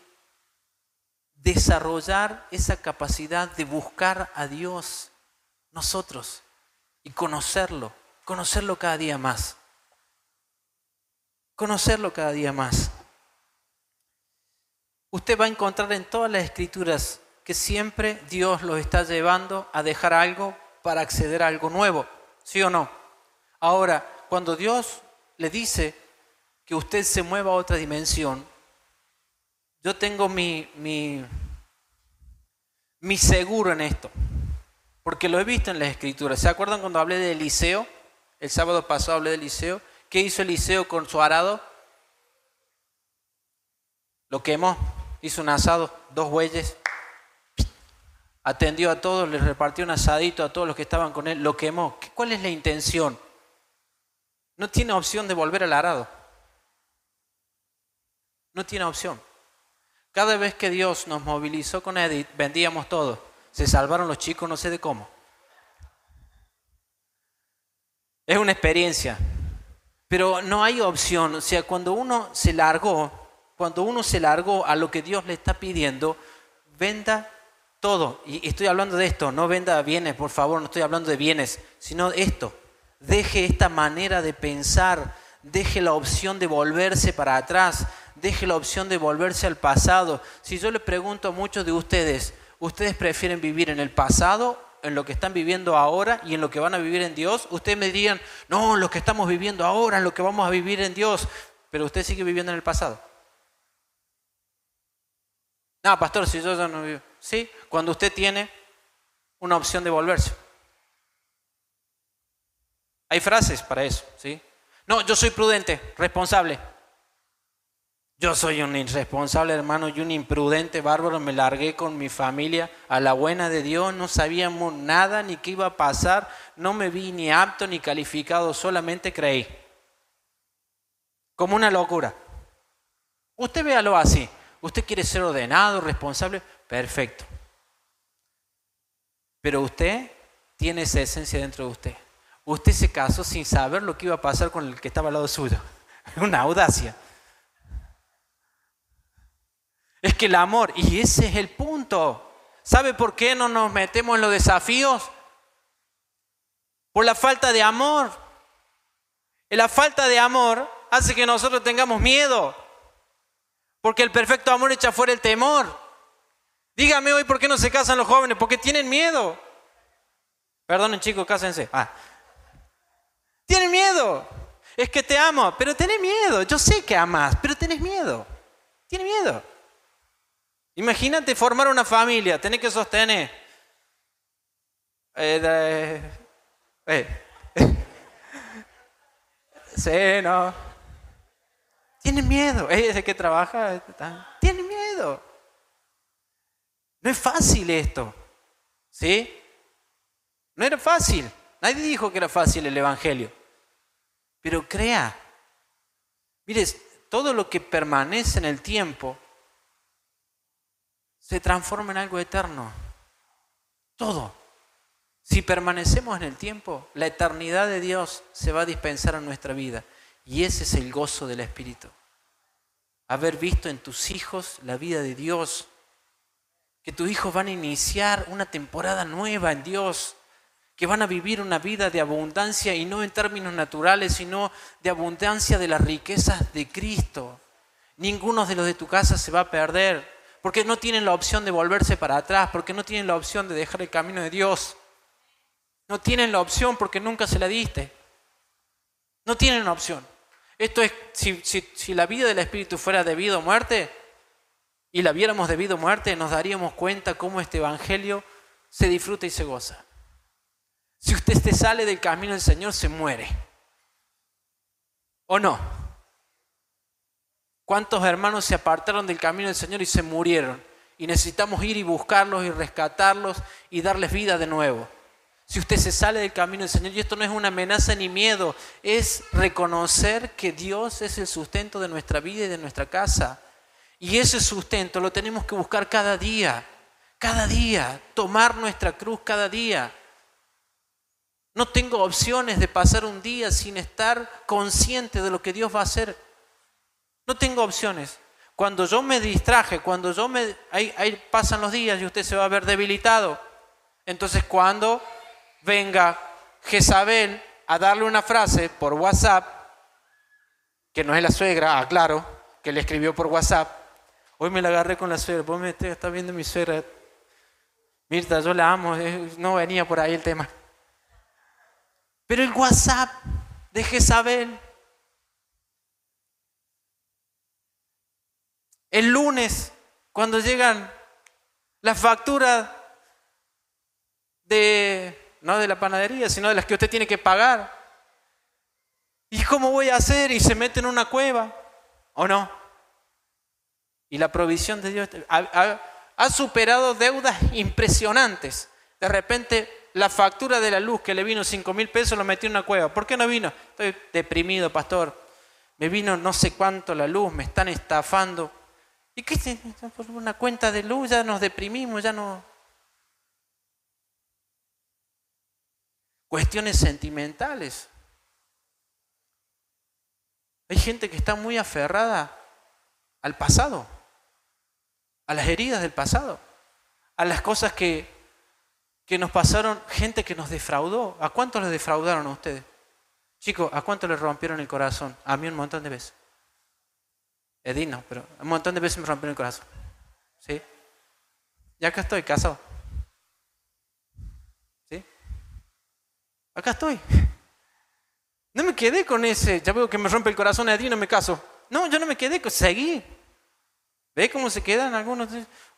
desarrollar esa capacidad de buscar a Dios nosotros y conocerlo, conocerlo cada día más. Conocerlo cada día más. Usted va a encontrar en todas las escrituras que siempre Dios los está llevando a dejar algo para acceder a algo nuevo, ¿sí o no? Ahora, cuando Dios le dice que usted se mueva a otra dimensión, yo tengo mi, mi, mi seguro en esto, porque lo he visto en las escrituras. ¿Se acuerdan cuando hablé de Eliseo? El sábado pasado hablé de Eliseo. ¿Qué hizo Eliseo con su arado? Lo quemó, hizo un asado, dos bueyes, atendió a todos, les repartió un asadito a todos los que estaban con él, lo quemó. ¿Cuál es la intención? No tiene opción de volver al arado. No tiene opción. Cada vez que Dios nos movilizó con Edith, vendíamos todo. Se salvaron los chicos, no sé de cómo. Es una experiencia. Pero no hay opción. O sea, cuando uno se largó, cuando uno se largó a lo que Dios le está pidiendo, venda todo. Y estoy hablando de esto, no venda bienes, por favor, no estoy hablando de bienes, sino esto. Deje esta manera de pensar, deje la opción de volverse para atrás, deje la opción de volverse al pasado. Si yo le pregunto a muchos de ustedes, ¿ustedes prefieren vivir en el pasado, en lo que están viviendo ahora y en lo que van a vivir en Dios? Ustedes me dirían, no, lo que estamos viviendo ahora, en lo que vamos a vivir en Dios, pero usted sigue viviendo en el pasado. No, pastor, si yo ya no vivo. Sí, cuando usted tiene una opción de volverse. Hay frases para eso, ¿sí? No, yo soy prudente, responsable. Yo soy un irresponsable hermano y un imprudente bárbaro. Me largué con mi familia a la buena de Dios. No sabíamos nada ni qué iba a pasar. No me vi ni apto ni calificado. Solamente creí. Como una locura. Usted véalo así. Usted quiere ser ordenado, responsable. Perfecto. Pero usted tiene esa esencia dentro de usted. Usted se casó sin saber lo que iba a pasar con el que estaba al lado suyo. Una audacia. Es que el amor, y ese es el punto. ¿Sabe por qué no nos metemos en los desafíos? Por la falta de amor. Y la falta de amor hace que nosotros tengamos miedo. Porque el perfecto amor echa fuera el temor. Dígame hoy por qué no se casan los jóvenes, porque tienen miedo. Perdonen chicos, cásense. Ah. Miedo. Es que te amo, pero tenés miedo. Yo sé que amas, pero tenés miedo. Tiene miedo. Imagínate formar una familia, tenés que sostener. Eh, eh. sí, no. Tiene miedo. Ese que trabaja, tiene miedo. No es fácil esto. ¿Sí? No era fácil. Nadie dijo que era fácil el Evangelio. Pero crea. Mire, todo lo que permanece en el tiempo se transforma en algo eterno. Todo. Si permanecemos en el tiempo, la eternidad de Dios se va a dispensar en nuestra vida. Y ese es el gozo del Espíritu. Haber visto en tus hijos la vida de Dios. Que tus hijos van a iniciar una temporada nueva en Dios que van a vivir una vida de abundancia y no en términos naturales, sino de abundancia de las riquezas de Cristo. Ninguno de los de tu casa se va a perder, porque no tienen la opción de volverse para atrás, porque no tienen la opción de dejar el camino de Dios. No tienen la opción porque nunca se la diste. No tienen la opción. Esto es, si, si la vida del Espíritu fuera de vida o muerte, y la viéramos debido a muerte, nos daríamos cuenta cómo este Evangelio se disfruta y se goza. Si usted se sale del camino del Señor, se muere. ¿O no? ¿Cuántos hermanos se apartaron del camino del Señor y se murieron? Y necesitamos ir y buscarlos y rescatarlos y darles vida de nuevo. Si usted se sale del camino del Señor, y esto no es una amenaza ni miedo, es reconocer que Dios es el sustento de nuestra vida y de nuestra casa. Y ese sustento lo tenemos que buscar cada día, cada día, tomar nuestra cruz cada día. No tengo opciones de pasar un día sin estar consciente de lo que Dios va a hacer. No tengo opciones. Cuando yo me distraje, cuando yo me... Ahí, ahí pasan los días y usted se va a ver debilitado. Entonces cuando venga Jezabel a darle una frase por WhatsApp, que no es la suegra, aclaro, que le escribió por WhatsApp. Hoy me la agarré con la suegra, vos me estás viendo mi suegra. Mirta, yo la amo, no venía por ahí el tema. Pero el WhatsApp de Jezabel. El lunes, cuando llegan las facturas de no de la panadería, sino de las que usted tiene que pagar. ¿Y cómo voy a hacer? Y se mete en una cueva, ¿o no? Y la provisión de Dios ha, superado deudas impresionantes. De repente la factura de la luz que le vino 5 mil pesos lo metió en una cueva. ¿Por qué no vino? Estoy deprimido, pastor. Me vino no sé cuánto la luz, me están estafando. ¿Y qué? Por una cuenta de luz ya nos deprimimos, ya no, cuestiones sentimentales. Hay gente que está muy aferrada al pasado, a las heridas del pasado, a las cosas que, que nos pasaron, gente que nos defraudó. ¿A cuántos les defraudaron a ustedes? Chicos, ¿a cuántos les rompieron el corazón? A mí un montón de veces. Edith no, pero un montón de veces me rompieron el corazón. ¿Sí? Ya acá estoy casado. acá estoy. No me quedé con ese, ya veo que me rompe el corazón y no me caso. No, yo no me quedé, seguí. ¿Ve cómo se quedan algunos?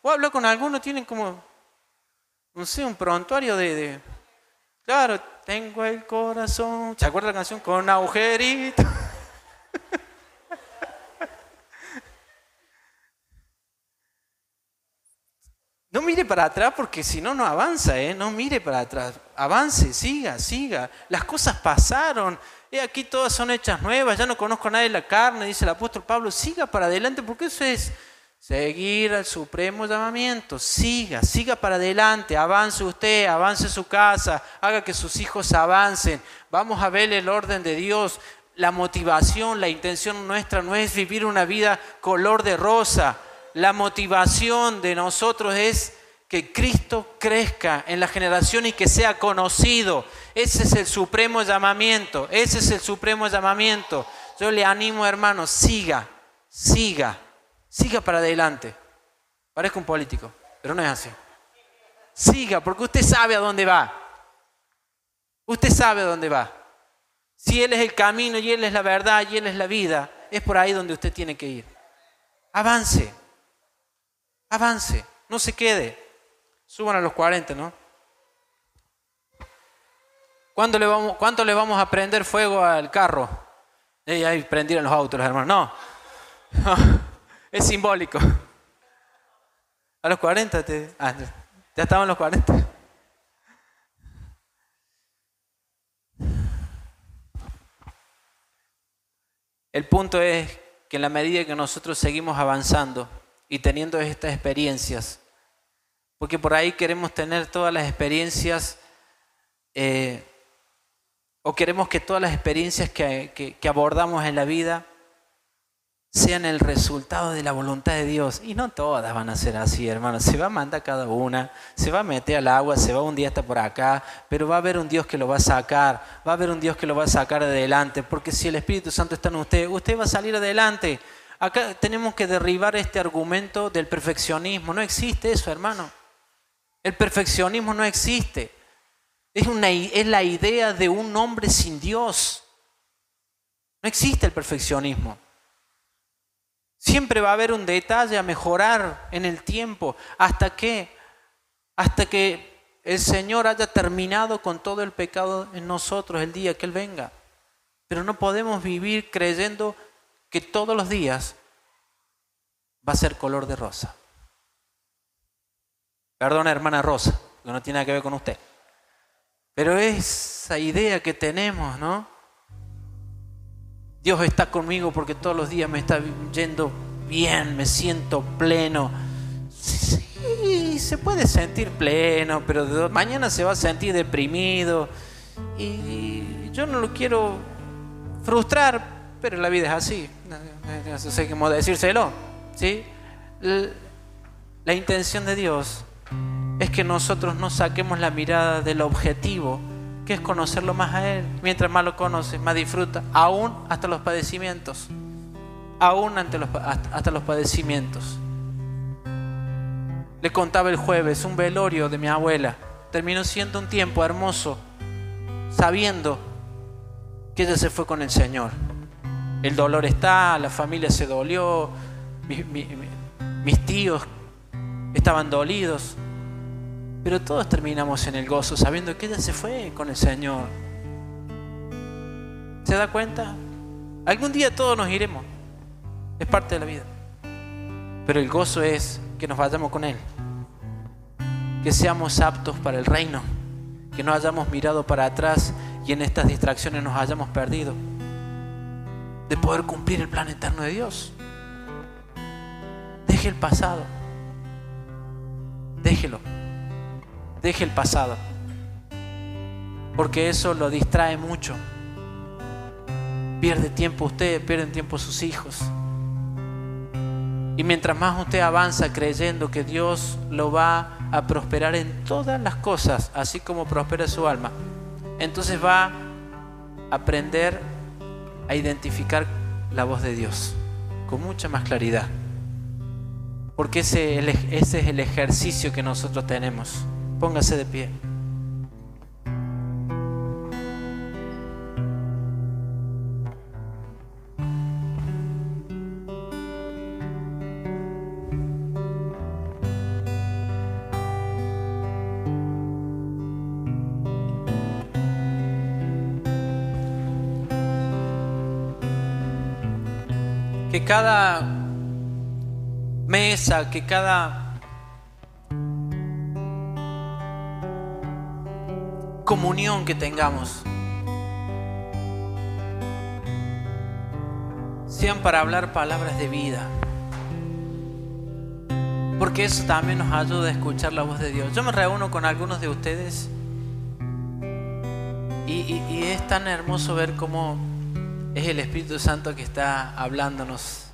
O hablo con algunos, tienen como, no sé, un prontuario de, claro, tengo el corazón, ¿se acuerda la canción? Con agujerito. No mire para atrás porque si no, no avanza, ¿eh? No mire para atrás. Avance, siga, siga. Las cosas pasaron. y aquí todas son hechas nuevas. Ya no conozco a nadie de la carne, dice el apóstol Pablo. Siga para adelante porque eso es seguir al supremo llamamiento. Siga, siga para adelante. Avance usted, avance su casa. Haga que sus hijos avancen. Vamos a ver el orden de Dios. La motivación, la intención nuestra no es vivir una vida color de rosa la motivación de nosotros es que Cristo crezca en la generación y que sea conocido. Ese es el supremo llamamiento, ese es el supremo llamamiento. Yo le animo, hermano, siga, siga, siga para adelante. Parezco un político, pero no es así. Siga, porque usted sabe a dónde va. Usted sabe a dónde va. Si Él es el camino y Él es la verdad y Él es la vida, es por ahí donde usted tiene que ir. Avance. Avance, no se quede. Suban a los 40, ¿no? ¿Cuánto le vamos, cuánto le vamos a prender fuego al carro? Ahí prendieron los autos, hermanos. No. es simbólico. A los 40, te, ah, ya estaban los 40. El punto es que en la medida que nosotros seguimos avanzando, y teniendo estas experiencias. Porque por ahí queremos tener todas las experiencias eh, o queremos que todas las experiencias que, que abordamos en la vida sean el resultado de la voluntad de Dios. Y no todas van a ser así, hermanos. Se va a mandar cada una, se va a meter al agua, se va un día hasta por acá, pero va a haber un Dios que lo va a sacar, va a haber un Dios que lo va a sacar adelante, porque si el Espíritu Santo está en usted, usted va a salir adelante. Acá tenemos que derribar este argumento del perfeccionismo. No existe eso, hermano. El perfeccionismo no existe. Es, una, es la idea de un hombre sin Dios. No existe el perfeccionismo. Siempre va a haber un detalle a mejorar en el tiempo. ¿Hasta que Hasta que el Señor haya terminado con todo el pecado en nosotros el día que Él venga. Pero no podemos vivir creyendo que todos los días va a ser color de rosa. Perdona, hermana Rosa, que no tiene nada que ver con usted. Pero esa idea que tenemos, ¿no? Dios está conmigo porque todos los días me está yendo bien, me siento pleno. Sí, se puede sentir pleno, pero mañana se va a sentir deprimido. Y yo no lo quiero frustrar, pero la vida es así. No sé cómo decírselo. ¿sí? La intención de Dios es que nosotros no saquemos la mirada del objetivo, que es conocerlo más a Él. Mientras más lo conoces, más disfruta, aún hasta los padecimientos, aún ante los, hasta los padecimientos. Le contaba el jueves un velorio de mi abuela. Terminó siendo un tiempo hermoso, sabiendo que ella se fue con el Señor. El dolor está, la familia se dolió, mis tíos estaban dolidos, pero todos terminamos en el gozo sabiendo que ella se fue con el Señor. ¿Se da cuenta? Algún día todos nos iremos. Es parte de la vida. Pero el gozo es que nos vayamos con Él. Que seamos aptos para el reino. Que no hayamos mirado para atrás y en estas distracciones nos hayamos perdido. De poder cumplir el plan eterno de Dios. Deje el pasado. Déjelo. Deje el pasado. Porque eso lo distrae mucho. Pierde tiempo usted, pierden tiempo sus hijos. Y mientras más usted avanza creyendo que Dios lo va a prosperar en todas las cosas, así como prospera su alma, entonces va a aprender a identificar la voz de Dios con mucha más claridad. Porque ese, ese es el ejercicio que nosotros tenemos. Póngase de pie. Que cada mesa, que cada comunión que tengamos sean para hablar palabras de vida. Porque eso también nos ayuda a escuchar la voz de Dios. Yo me reúno con algunos de ustedes y, es tan hermoso ver cómo es el Espíritu Santo que está hablándonos.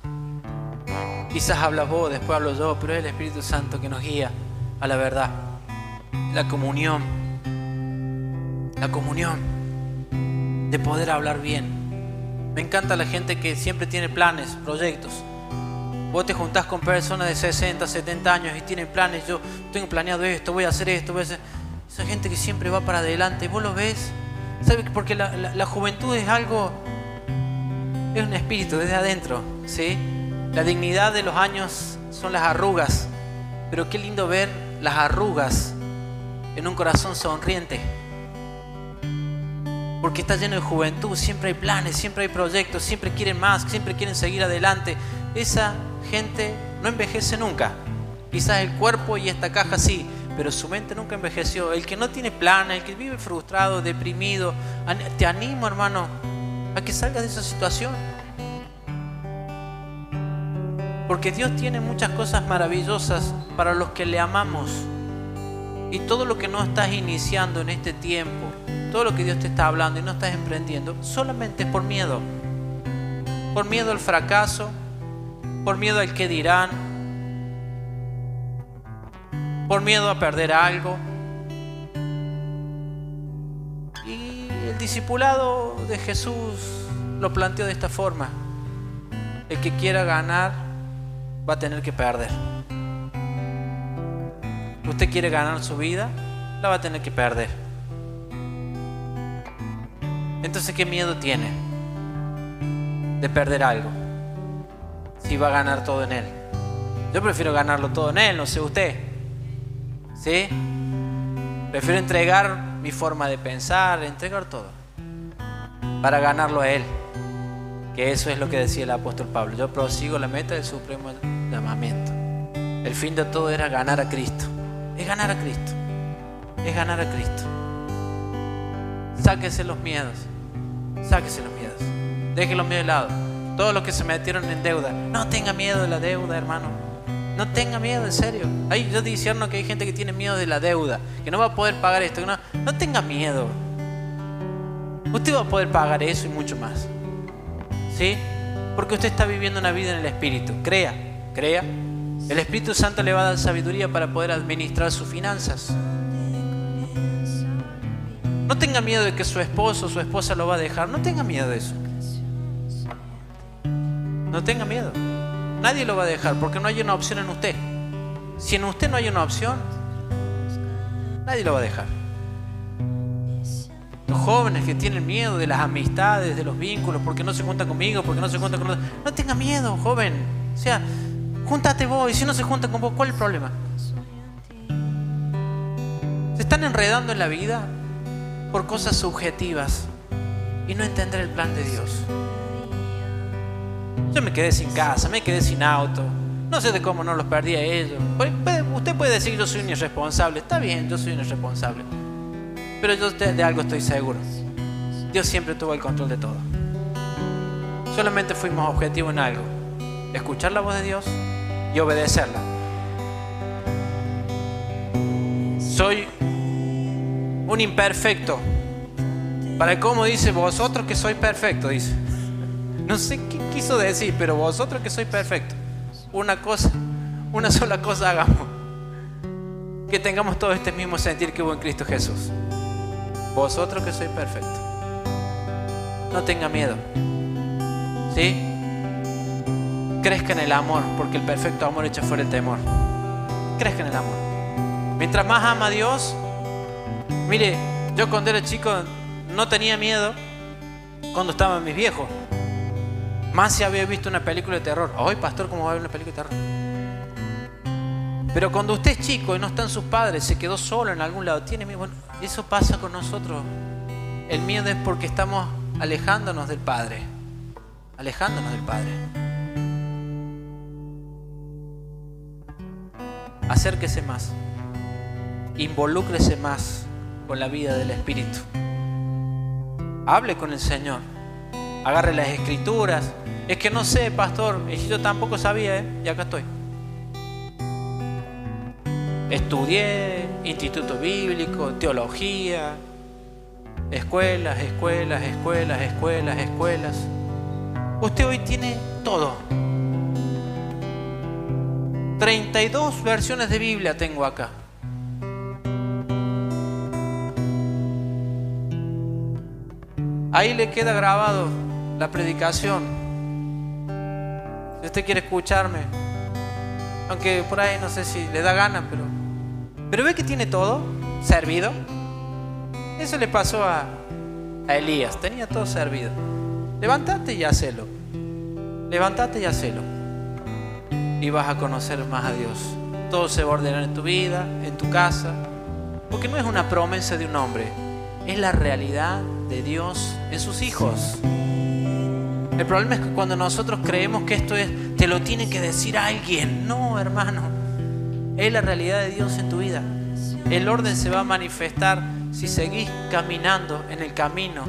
Quizás hablas vos, después hablo yo, pero es el Espíritu Santo que nos guía a la verdad, la comunión la comunión, de poder hablar bien. Me encanta la gente que siempre tiene planes, proyectos. Vos te juntás con personas de 60, 70 años y tienen planes. Yo tengo planeado esto, voy a hacer esto, voy a hacer... Esa gente que siempre va para adelante, vos lo ves. ¿Sabes? Porque la, la juventud es algo, es un espíritu desde adentro, ¿sí? La dignidad de los años son las arrugas, pero qué lindo ver las arrugas en un corazón sonriente porque está lleno de juventud, siempre hay planes, siempre hay proyectos, siempre quieren más, siempre quieren seguir adelante. Esa gente no envejece nunca. Quizás el cuerpo y esta caja sí, pero su mente nunca envejeció. El que no tiene planes, el que vive frustrado, deprimido, te animo hermano a que salgas de esa situación. Porque Dios tiene muchas cosas maravillosas para los que le amamos. Y todo lo que no estás iniciando en este tiempo, todo lo que Dios te está hablando y no estás emprendiendo, solamente por miedo. Por miedo al fracaso, por miedo al que dirán, por miedo a perder algo. Y el discipulado de Jesús lo planteó de esta forma. El que quiera ganar va a tener que perder. Usted quiere ganar su vida, la va a tener que perder. Entonces, ¿qué miedo tiene de perder algo? si va a ganar todo en Él. Yo prefiero ganarlo todo en Él, no sé usted. ¿Sí? Prefiero entregar mi forma de pensar, entregar todo, para ganarlo a Él. Que eso es lo que decía el apóstol Pablo. Yo prosigo la meta del supremo llamamiento. El fin de todo era ganar a Cristo. Es ganar a Cristo. Es ganar a Cristo. Sáquese los miedos. Sáquese los miedos. Deje los miedos de lado. Todos los que se metieron en deuda. No tenga miedo de la deuda, hermano. No tenga miedo, en serio. Ay, yo discerno que hay gente que tiene miedo de la deuda, que no va a poder pagar esto. no, no tenga miedo. Usted va a poder pagar eso y mucho más. ¿Sí? Porque usted está viviendo una vida en el Espíritu. Crea, crea. El Espíritu Santo le va a dar sabiduría para poder administrar sus finanzas. No tenga miedo de que su esposo o su esposa lo va a dejar. No tenga miedo de eso. No tenga miedo. Nadie lo va a dejar porque no hay una opción en usted. Si en usted no hay una opción, nadie lo va a dejar. Los jóvenes que tienen miedo de las amistades, de los vínculos, porque no se juntan conmigo, porque no se juntan con otros. No tenga miedo, joven. O sea, júntate vos y si no se juntan con vos, ¿cuál es el problema? Se están enredando en la vida por cosas subjetivas y no entender el plan de Dios. Yo me quedé sin casa, me quedé sin auto. No sé de cómo no los perdí a ellos. Usted puede decir yo soy un irresponsable. Está bien, yo soy un irresponsable. Pero yo de algo estoy seguro. Dios siempre tuvo el control de todo. Solamente fuimos objetivos en algo. Escuchar la voz de Dios y obedecerla. Soy un imperfecto. Para cómo dice vosotros que soy perfecto, dice. No sé qué quiso decir, pero vosotros que sois perfectos, una cosa, una sola cosa hagamos. Que tengamos todo este mismo sentir que hubo en Cristo Jesús. Vosotros que sois perfectos. No tenga miedo. ¿Sí? Crezca en el amor, porque el perfecto amor echa fuera el temor. Crezca en el amor. Mientras más ama a Dios, mire, yo cuando era chico no tenía miedo cuando estaban mis viejos. Más si había visto una película de terror. Ay, pastor, ¿cómo va a ver una película de terror? Pero cuando usted es chico y no están sus padres, se quedó solo en algún lado, tiene miedo. Bueno, eso pasa con nosotros. El miedo es porque estamos alejándonos del Padre. Alejándonos del Padre. Acérquese más. Involúcrese más con la vida del Espíritu. Hable con el Señor. Agarre las escrituras, es que no sé, pastor, yo tampoco sabía, ¿eh? y acá estoy. Estudié, instituto bíblico, teología, escuelas, escuelas, escuelas, escuelas, escuelas. Usted hoy tiene todo. 32 versiones de Biblia tengo acá. Ahí le queda grabado la predicación si usted quiere escucharme, aunque por ahí no sé si le da gana, pero, pero ve que tiene todo servido. Eso le pasó a, a Elías, tenía todo servido. Levántate y hacelo. Levántate y hacelo. Y vas a conocer más a Dios. Todo se va a ordenar en tu vida, en tu casa. Porque no es una promesa de un hombre, es la realidad de Dios en sus hijos. El problema es que cuando nosotros creemos que esto es, te lo tiene que decir alguien. No, hermano. Es la realidad de Dios en tu vida. El orden se va a manifestar si seguís caminando en el camino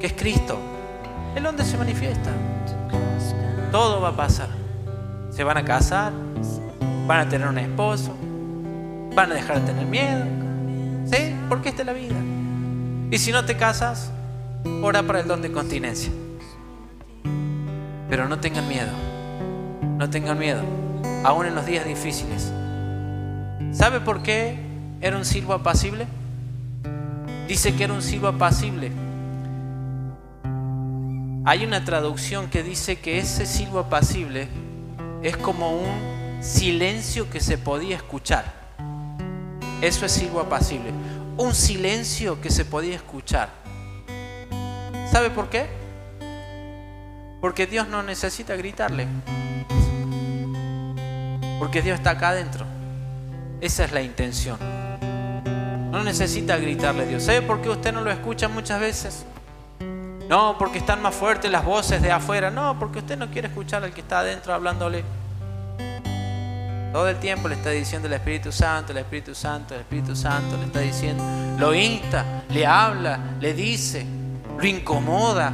que es Cristo. El orden se manifiesta. Todo va a pasar. Se van a casar, van a tener un esposo, van a dejar de tener miedo. ¿Sí? Porque esta es la vida. Y si no te casas, ora para el don de continencia. Pero no tengan miedo, no tengan miedo, aún en los días difíciles. ¿Sabe por qué era un silbo apacible? Dice que era un silbo apacible. Hay una traducción que dice que ese silbo apacible es como un silencio que se podía escuchar. Eso es silbo apacible. Un silencio que se podía escuchar. ¿Sabe por qué? Porque Dios no necesita gritarle. Porque Dios está acá adentro. Esa es la intención. No necesita gritarle a Dios. ¿Sabe por qué usted no lo escucha muchas veces? No, porque están más fuertes las voces de afuera. No, porque usted no quiere escuchar al que está adentro hablándole. Todo el tiempo le está diciendo el Espíritu Santo, el Espíritu Santo, el Espíritu Santo, le está diciendo, lo insta, le habla, le dice, lo incomoda.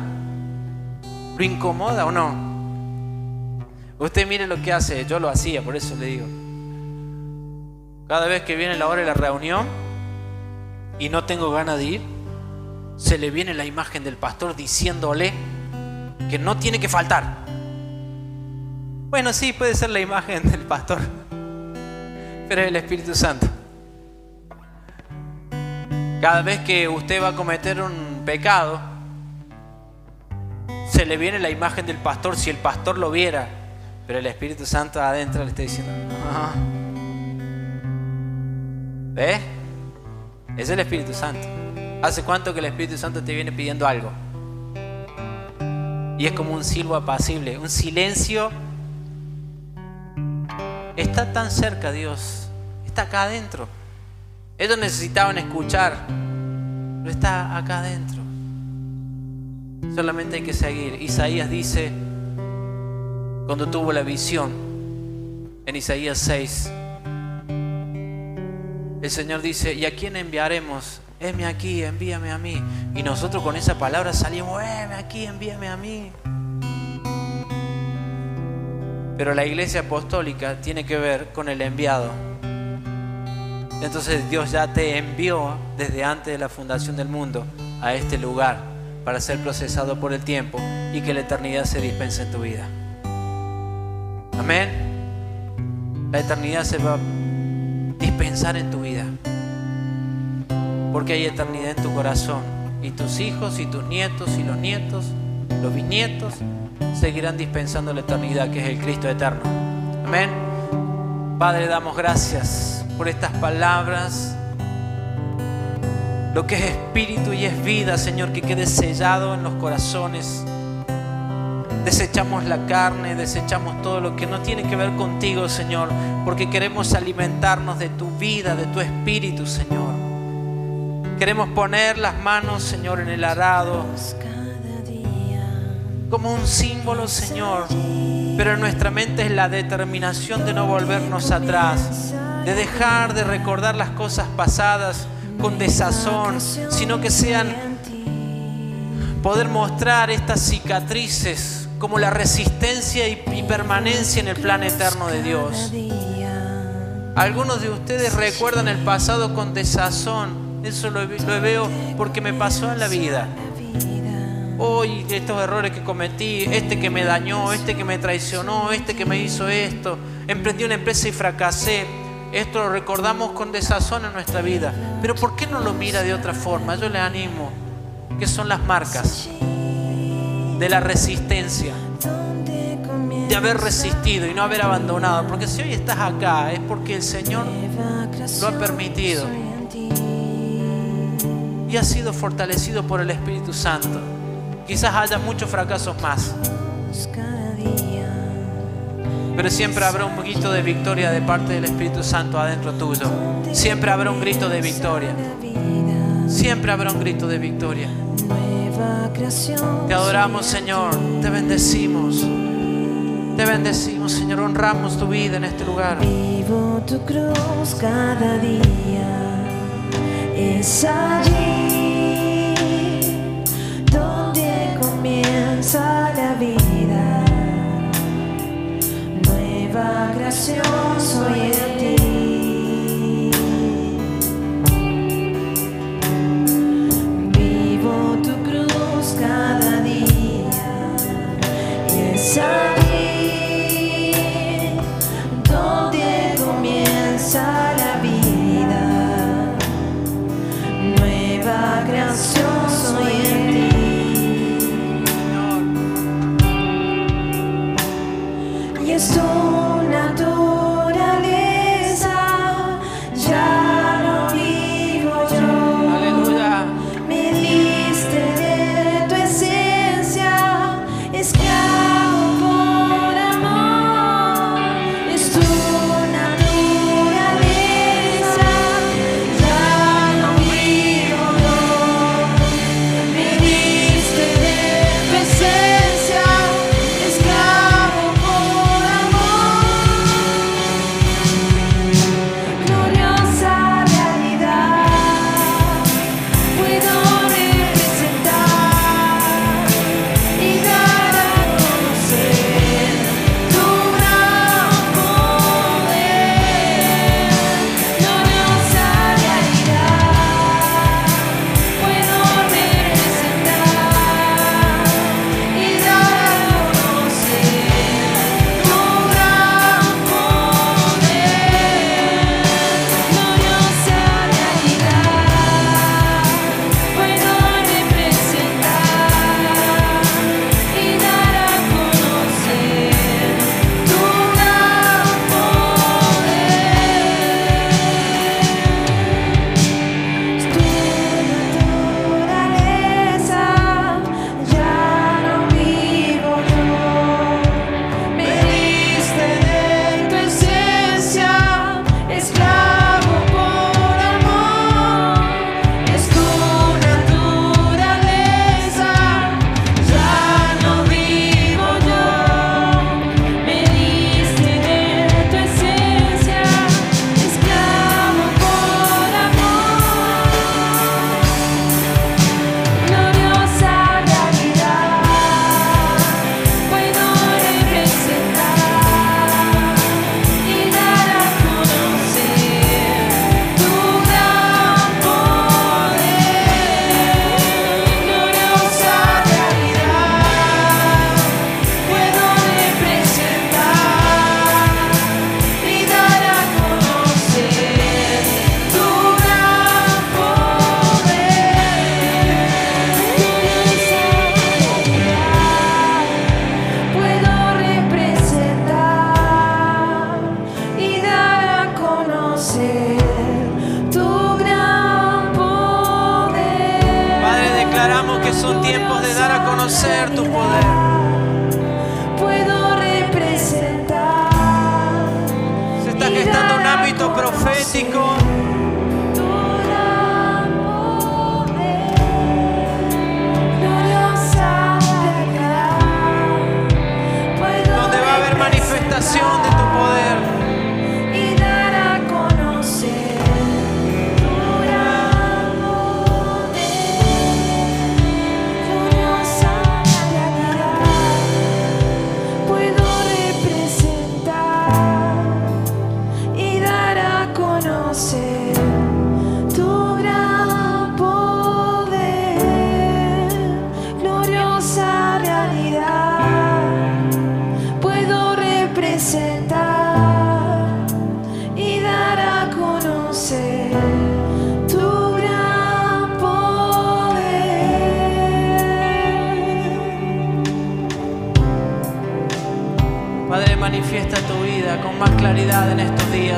¿Lo incomoda o no? Usted mire lo que hace, yo lo hacía, por eso le digo. Cada vez que viene la hora de la reunión y no tengo ganas de ir, se le viene la imagen del pastor diciéndole que no tiene que faltar. Bueno, sí, puede ser la imagen del pastor, pero es el Espíritu Santo. Cada vez que usted va a cometer un pecado, se le viene la imagen del pastor si el pastor lo viera, pero el Espíritu Santo adentro le está diciendo, ah". ¿ves? Es el Espíritu Santo. ¿Hace cuánto que el Espíritu Santo te viene pidiendo algo? Y es como un silbo apacible, un silencio. Está tan cerca Dios, está acá adentro. Ellos necesitaban escuchar, pero está acá adentro. Solamente hay que seguir. Isaías dice, cuando tuvo la visión, en Isaías 6, el Señor dice, ¿y a quién enviaremos? Heme aquí, envíame a mí. Y nosotros con esa palabra salimos, heme aquí, envíame a mí. Pero la iglesia apostólica tiene que ver con el enviado. Entonces Dios ya te envió desde antes de la fundación del mundo a este lugar para ser procesado por el tiempo y que la eternidad se dispense en tu vida. Amén. La eternidad se va a dispensar en tu vida porque hay eternidad en tu corazón. Y tus hijos y tus nietos y los nietos, los bisnietos, seguirán dispensando la eternidad que es el Cristo eterno. Amén. Padre, damos gracias por estas palabras. Lo que es espíritu y es vida, Señor, que quede sellado en los corazones. Desechamos la carne, desechamos todo lo que no tiene que ver contigo, Señor, porque queremos alimentarnos de tu vida, de tu espíritu, Señor. Queremos poner las manos, Señor, en el arado como un símbolo, Señor. Pero en nuestra mente es la determinación de no volvernos atrás, de dejar de recordar las cosas pasadas con desazón, sino que sean poder mostrar estas cicatrices como la resistencia y, permanencia en el plan eterno de Dios. Algunos de ustedes recuerdan el pasado con desazón eso lo, veo porque me pasó en la vida. Hoy estos errores que cometí, este que me dañó, este que me traicionó, este que me hizo esto, emprendí una empresa y fracasé. Esto lo recordamos con desazón en nuestra vida. Pero ¿por qué no lo mira de otra forma? Yo le animo, que son las marcas de la resistencia, de haber resistido y no haber abandonado. Porque si hoy estás acá es porque el Señor lo ha permitido y has sido fortalecido por el Espíritu Santo. Quizás haya muchos fracasos más. Pero siempre habrá un grito de victoria de parte del Espíritu Santo adentro tuyo. Siempre habrá un grito de victoria. Siempre habrá un grito de victoria. Te adoramos, Señor. Te bendecimos. Te bendecimos, Señor. Honramos tu vida en este lugar. Vivo tu cruz cada día. Es allí Nueva creación soy en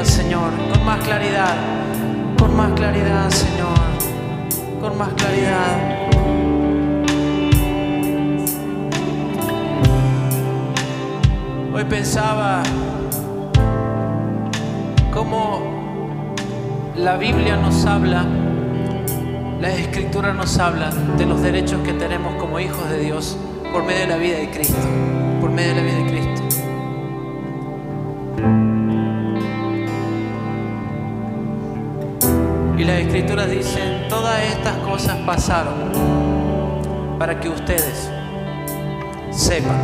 Señor. Con más claridad. Con más claridad, Señor. Con más claridad. Hoy pensaba cómo la Biblia nos habla, la Escritura nos habla de los derechos que tenemos como hijos de Dios por medio de la vida de Cristo, por medio de la vida de Cristo. Las escrituras dicen, todas estas cosas pasaron para que ustedes sepan.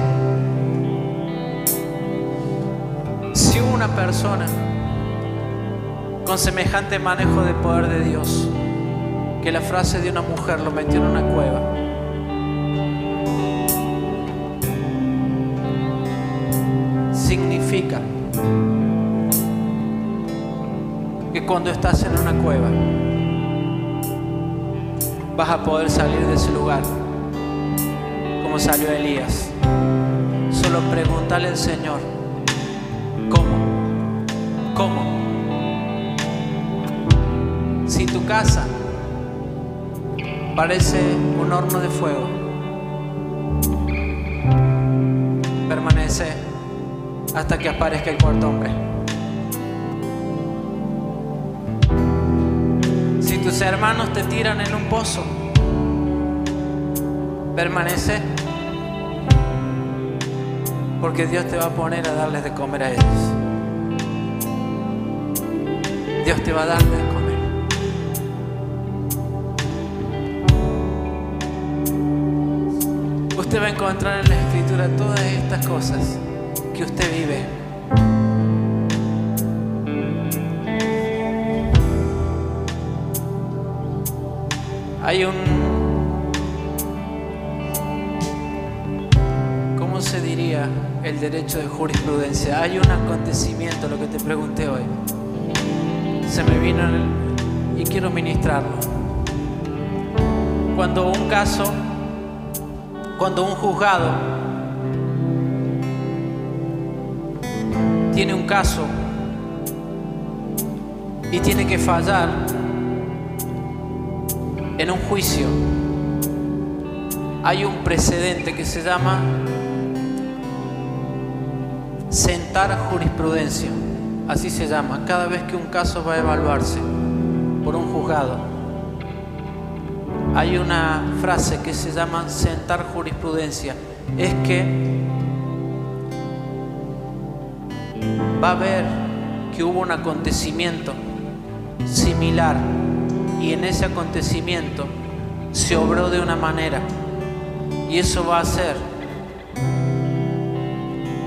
Si una persona con semejante manejo de poder de Dios, que la frase de una mujer lo metió en una cueva, cuando estás en una cueva vas a poder salir de ese lugar como salió Elías. Solo pregúntale al Señor, ¿cómo? ¿Cómo? Si tu casa parece un horno de fuego, permanece hasta que aparezca el cuarto hombre. Hermanos te tiran en un pozo, permanece porque Dios te va a poner a darles de comer a ellos. Dios te va a dar de comer. Usted va a encontrar en la escritura todas estas cosas que usted vive. Hay un... ¿Cómo se diría el derecho de jurisprudencia? Hay un acontecimiento, lo que te pregunté hoy. Se me vino en el- y quiero ministrarlo. Cuando un caso, cuando un juzgado tiene un caso y tiene que fallar en un juicio, hay un precedente que se llama sentar jurisprudencia, así se llama, cada vez que un caso va a evaluarse por un juzgado. Hay una frase que se llama sentar jurisprudencia, es que va a ver que hubo un acontecimiento similar y en ese acontecimiento se obró de una manera y eso va a hacer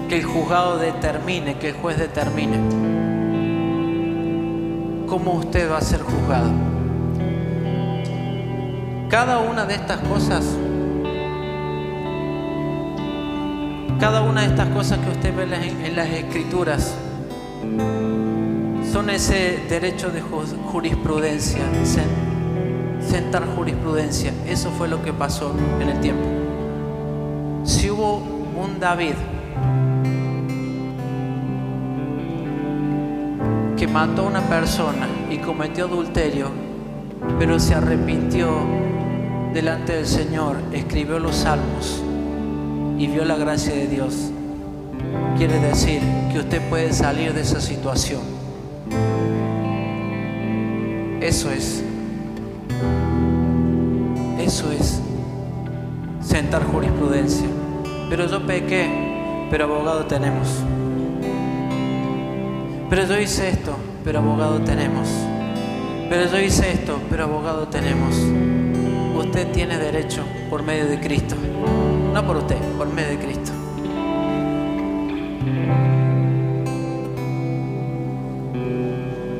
que el juzgado determine, que el juez determine cómo usted va a ser juzgado. Cada una de estas cosas, cada una de estas cosas que usted ve en las- escrituras, son ese derecho de ju- jurisprudencia, sen- sentar jurisprudencia. Eso fue lo que pasó en el tiempo. Si hubo un David que mató a una persona y cometió adulterio, pero se arrepintió delante del Señor, escribió los salmos y vio la gracia de Dios, quiere decir que usted puede salir de esa situación. Eso es. Eso es sentar jurisprudencia. Pero yo pequé, pero abogado tenemos. Pero yo hice esto, pero abogado tenemos. Pero yo hice esto, pero abogado tenemos. Usted tiene derecho por medio de Cristo. No por usted, por medio de Cristo.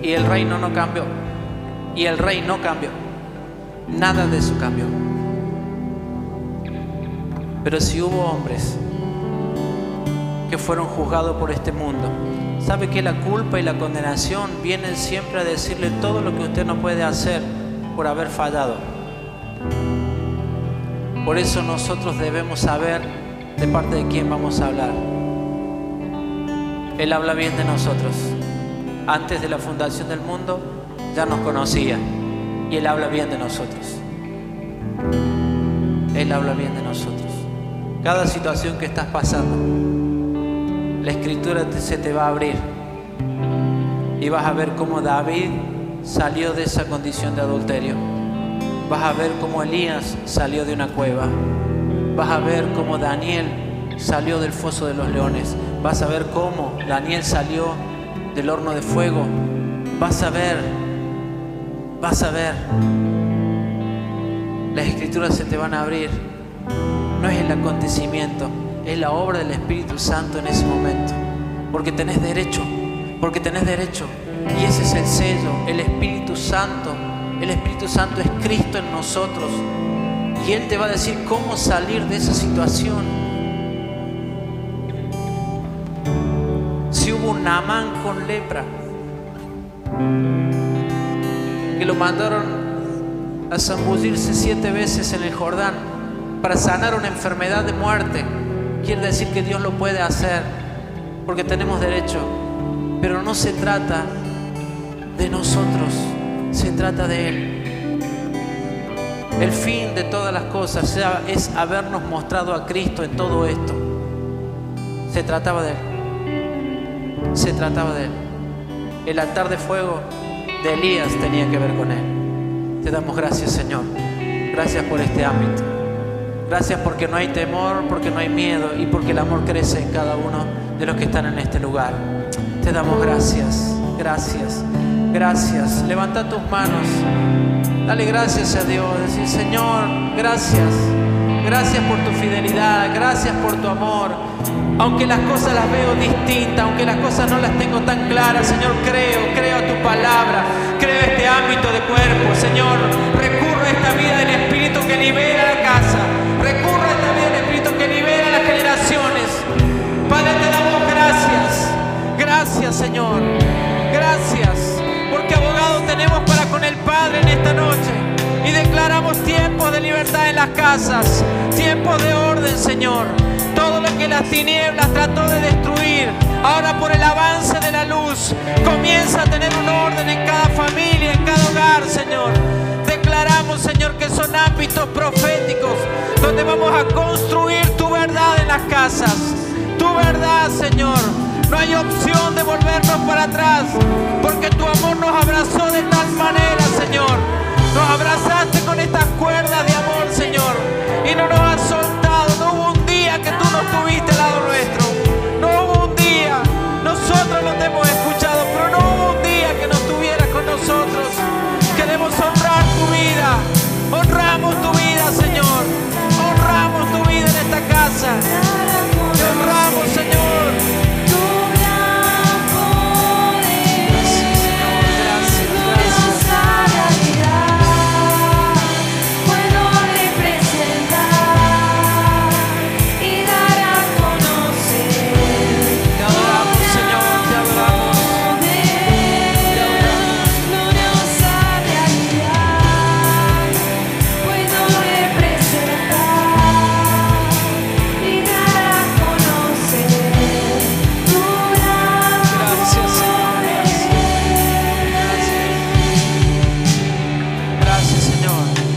Y el reino no cambió. Y el rey no cambió. Nada de eso cambió. Pero si hubo hombres que fueron juzgados por este mundo, sabe que la culpa y la condenación vienen siempre a decirle todo lo que usted no puede hacer por haber fallado. Por eso nosotros debemos saber de parte de quién vamos a hablar. Él habla bien de nosotros. Antes de la fundación del mundo ya nos conocía y Él habla bien de nosotros. Él habla bien de nosotros. Cada situación que estás pasando, la escritura se te va a abrir y vas a ver cómo David salió de esa condición de adulterio. Vas a ver cómo Elías salió de una cueva. Vas a ver cómo Daniel salió del foso de los leones. Vas a ver cómo Daniel salió del horno de fuego. Vas a ver, vas a ver. Las escrituras se te van a abrir. No es el acontecimiento, es la obra del Espíritu Santo en ese momento. Porque tenés derecho, porque tenés derecho. Y ese es el sello, el Espíritu Santo. El Espíritu Santo es Cristo en nosotros. Y Él te va a decir cómo salir de esa situación. Si hubo un Namán con lepra, que lo mandaron a zambullirse siete veces en el Jordán para sanar una enfermedad de muerte, quiere decir que Dios lo puede hacer, porque tenemos derecho. Pero no se trata de nosotros, se trata de Él. El fin de todas las cosas es habernos mostrado a Cristo en todo esto. Se trataba de Él. Se trataba de Él. El altar de fuego de Elías tenía que ver con Él. Te damos gracias, Señor. Gracias por este ámbito. Gracias porque no hay temor, porque no hay miedo y porque el amor crece en cada uno de los que están en este lugar. Te damos gracias, gracias, gracias. Levanta tus manos. Dale gracias a Dios. Decir, Señor, gracias. Gracias por tu fidelidad. Gracias por tu amor. Aunque las cosas las veo distintas, aunque las cosas no las tengo tan claras, Señor, creo, creo a tu palabra. Creo este ámbito de cuerpo. Señor, recurro a esta vida del Espíritu que libera la casa. Recurro a esta vida del Espíritu que libera las generaciones. Padre, te damos gracias. Gracias, Señor. Gracias. Porque abogado tenemos para con el Padre en esta noche. Y declaramos tiempos de libertad en las casas. Tiempos de orden, Señor. Todo lo que las tinieblas trató de destruir. Ahora por el avance de la luz. Comienza a tener un orden en cada familia, en cada hogar, Señor. Declaramos, Señor, que son ámbitos proféticos. Donde vamos a construir tu verdad en las casas. Tu verdad, Señor. No hay opción de volvernos para atrás, porque tu amor nos abrazó de tal manera. Nos abrazaste con estas cuerdas de amor, Señor. Y no nos has soltado. No hubo un día que tú no estuviste al lado nuestro. No hubo un día. Nosotros no te hemos escuchado, pero no hubo un día que no estuvieras con nosotros. Queremos honrar tu vida. Honramos tu vida, Señor. Honramos tu vida en esta casa.